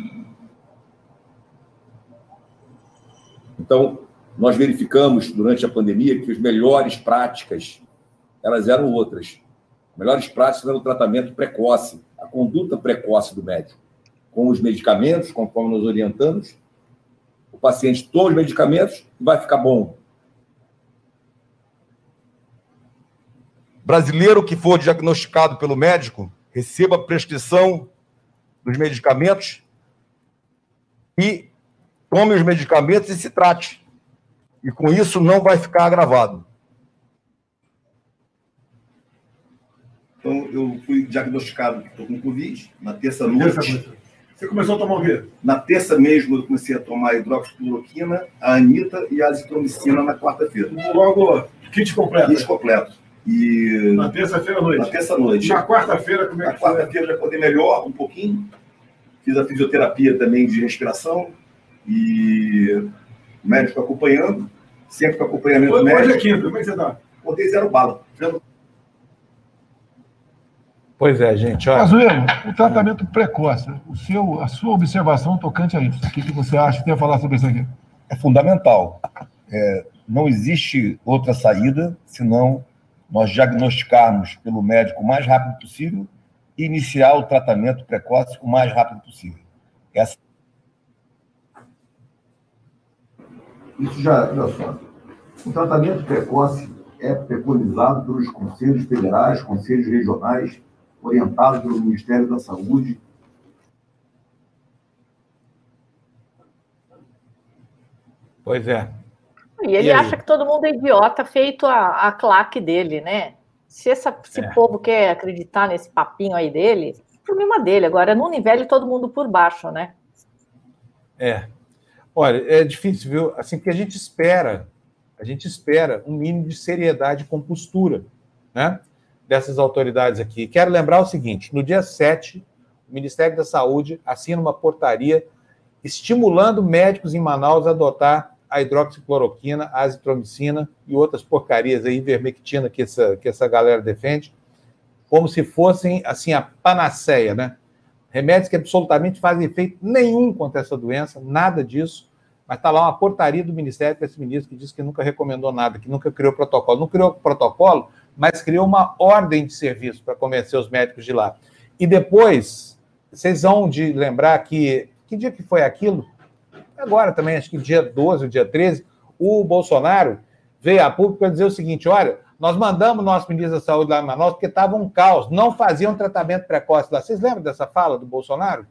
Então, nós verificamos durante a pandemia que as melhores práticas, elas eram outras. As melhores práticas eram o tratamento precoce, a conduta precoce do médico, com os medicamentos, conforme nós orientamos, o paciente toma os medicamentos e vai ficar bom. Brasileiro que for diagnosticado pelo médico, receba a prescrição dos medicamentos e tome os medicamentos e se trate. E com isso não vai ficar agravado. Então, eu fui diagnosticado com Covid na terça-noite. Você começou a tomar o quê? Na terça mesmo eu comecei a tomar hidroxicloroquina, a anita e a azitromicina na quarta-feira. Logo, kit completo. Kit completo. E... Na terça-feira à noite? Na terça-noite. Na quarta-feira, como é que Na quarta-feira já acordei melhor, um pouquinho. Fiz a fisioterapia também de respiração. E médico acompanhando. Sempre com acompanhamento Hoje médico. Hoje é quinta, como é que você está? Botei zero bala. Zero Pois é, gente. Olha... Azuelo, o tratamento precoce, o seu, a sua observação tocante a isso. O que, que você acha que tem a falar sobre isso aqui? É fundamental. É, não existe outra saída senão nós diagnosticarmos pelo médico o mais rápido possível e iniciar o tratamento precoce o mais rápido possível. Essa... Isso já, olha só. O tratamento precoce é preconizado pelos conselhos federais, conselhos regionais orientado pelo Ministério da Saúde. Pois é. E ele e acha que todo mundo é idiota, feito a, a claque dele, né? Se essa, esse é. povo quer acreditar nesse papinho aí dele, problema dele. Agora, não nivele todo mundo por baixo, né? É. Olha, é difícil, viu? Assim, que a gente espera, a gente espera um mínimo de seriedade com postura, né? Dessas autoridades aqui. Quero lembrar o seguinte: no dia 7, o Ministério da Saúde assina uma portaria estimulando médicos em Manaus a adotar a hidroxicloroquina, a azitromicina e outras porcarias aí, ivermectina, que essa, que essa galera defende, como se fossem, assim, a panaceia, né? Remédios que absolutamente fazem efeito nenhum contra essa doença, nada disso. Mas está lá uma portaria do Ministério para esse ministro que diz que nunca recomendou nada, que nunca criou protocolo. Não criou protocolo mas criou uma ordem de serviço para convencer os médicos de lá. E depois, vocês vão de lembrar que. Que dia que foi aquilo? Agora também, acho que dia 12 ou dia 13, o Bolsonaro veio a público para dizer o seguinte: olha, nós mandamos nosso ministro da Saúde lá em Manaus porque estava um caos, não faziam tratamento precoce lá. Vocês lembram dessa fala do Bolsonaro?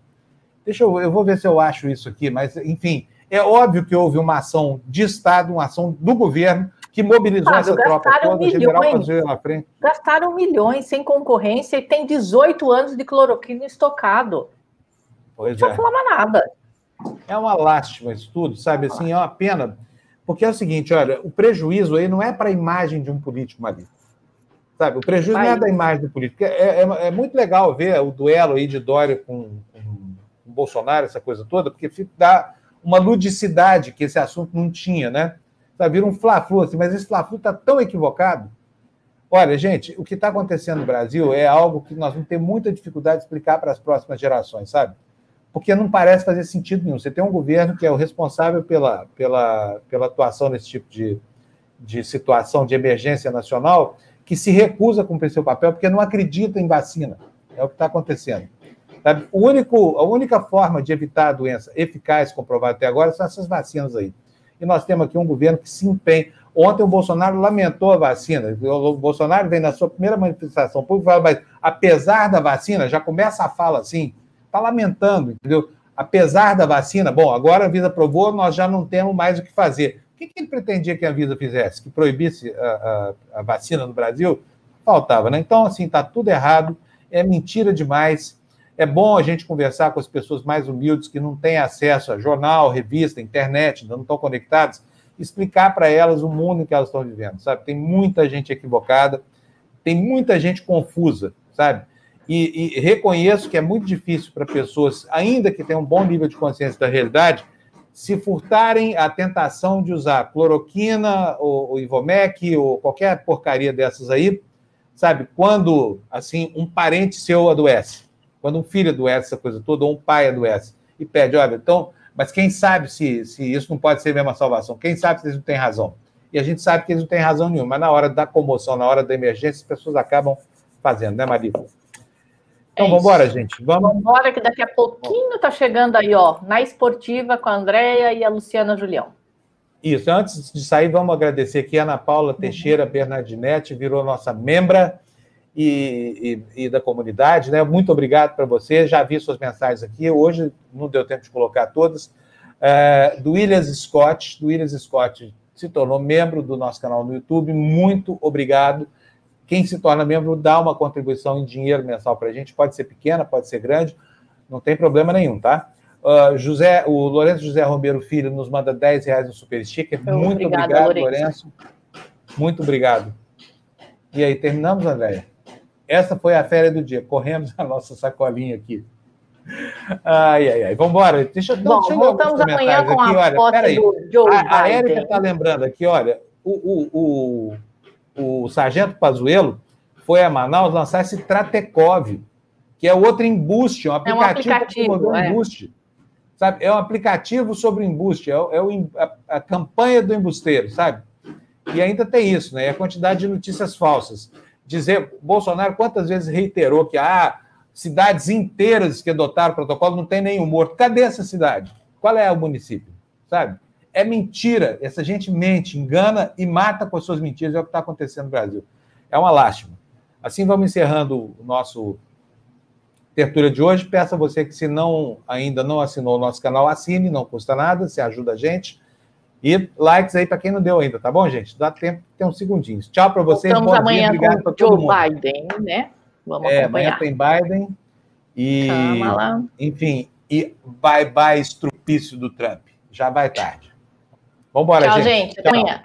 Deixa eu, eu vou ver se eu acho isso aqui, mas enfim, é óbvio que houve uma ação de Estado, uma ação do governo que mobilizou Fábio, essa tropa toda, milhões, general na frente. Gastaram milhões sem concorrência e tem 18 anos de cloroquina estocado. Pois não é. Mais nada. É uma lástima isso tudo, sabe? Assim, é uma pena. Porque é o seguinte, olha, o prejuízo aí não é para a imagem de um político ali. Sabe? O prejuízo não é da imagem do político. É, é, é, muito legal ver o duelo aí de Dória com, com, com Bolsonaro, essa coisa toda, porque dá uma ludicidade que esse assunto não tinha, né? Tá, vira um fla-flu, assim, mas esse fla-flu está tão equivocado. Olha, gente, o que está acontecendo no Brasil é algo que nós vamos ter muita dificuldade de explicar para as próximas gerações, sabe? Porque não parece fazer sentido nenhum. Você tem um governo que é o responsável pela, pela, pela atuação nesse tipo de, de situação de emergência nacional, que se recusa a cumprir seu papel porque não acredita em vacina. É o que está acontecendo. Sabe? O único, a única forma de evitar a doença eficaz, comprovada até agora, são essas vacinas aí e nós temos aqui um governo que se empenha. Ontem o Bolsonaro lamentou a vacina. O Bolsonaro vem na sua primeira manifestação pública mas apesar da vacina, já começa a fala assim, está lamentando, entendeu? Apesar da vacina, bom, agora a Visa aprovou, nós já não temos mais o que fazer. O que, que ele pretendia que a Visa fizesse? Que proibisse a, a, a vacina no Brasil? Faltava, né? Então, assim, está tudo errado, é mentira demais. É bom a gente conversar com as pessoas mais humildes que não têm acesso a jornal, revista, internet, não estão conectadas, explicar para elas o mundo em que elas estão vivendo, sabe? Tem muita gente equivocada, tem muita gente confusa, sabe? E, e reconheço que é muito difícil para pessoas, ainda que tenham um bom nível de consciência da realidade, se furtarem a tentação de usar cloroquina ou, ou Ivomec ou qualquer porcaria dessas aí, sabe? Quando, assim, um parente seu adoece quando um filho adoece, essa coisa toda, ou um pai adoece, e pede, olha, então, mas quem sabe se, se isso não pode ser mesmo a salvação? Quem sabe se eles não têm razão? E a gente sabe que eles não têm razão nenhuma, mas na hora da comoção, na hora da emergência, as pessoas acabam fazendo, né, Maria? Então, é vamos embora, gente. Vamos embora, que daqui a pouquinho está chegando aí, ó, na esportiva com a Andréia e a Luciana Julião. Isso, antes de sair, vamos agradecer aqui a Ana Paula Teixeira Bernardinetti, virou nossa membra e, e, e, da comunidade. Né? Muito obrigado para você. Já vi suas mensagens aqui. Hoje não deu tempo de colocar todas. É, do Williams Scott, do Williams Scott se tornou membro do nosso canal no YouTube. Muito obrigado. Quem se torna membro dá uma contribuição em dinheiro mensal para a gente. Pode ser pequena, pode ser grande, não tem problema nenhum, tá? Uh, José, o Lourenço José Romero Filho nos manda 10 reais no Super Sticker. Muito Obrigada, obrigado, Lourenço. Lourenço. Muito obrigado. E aí, terminamos, Andréia? Essa foi a férias do dia. Corremos a nossa sacolinha aqui. Ai, ai, ai. Vamos embora. Deixa, Bom, deixa eu voltamos amanhã com aqui. a olha, foto do Joe A, a Érica está lembrando aqui, olha, o, o, o, o Sargento Pazuello foi a Manaus lançar esse Tratekov, que é outro embuste, um aplicativo, é um aplicativo é. embuste. Sabe? É um aplicativo sobre embuste, é, é o, a, a campanha do embusteiro, sabe? E ainda tem isso, né? E a quantidade de notícias falsas dizer, Bolsonaro quantas vezes reiterou que ah, cidades inteiras que adotaram o protocolo não tem nenhum morto. Cadê essa cidade? Qual é o município? Sabe? É mentira. Essa gente mente, engana e mata com as suas mentiras. É o que está acontecendo no Brasil. É uma lástima. Assim vamos encerrando o nosso tertúlia de hoje. Peço a você que, se não ainda não assinou o nosso canal, assine, não custa nada, você ajuda a gente. E likes aí para quem não deu ainda, tá bom, gente? Dá tempo, tem uns segundinhos. Tchau para vocês. Bom amanhã dia, com Joe Biden, né? Vamos é, acompanhar. amanhã tem Biden e, enfim, e bye bye estrupício do Trump. Já vai tarde. Vamos embora, gente. Tchau, gente. Até amanhã.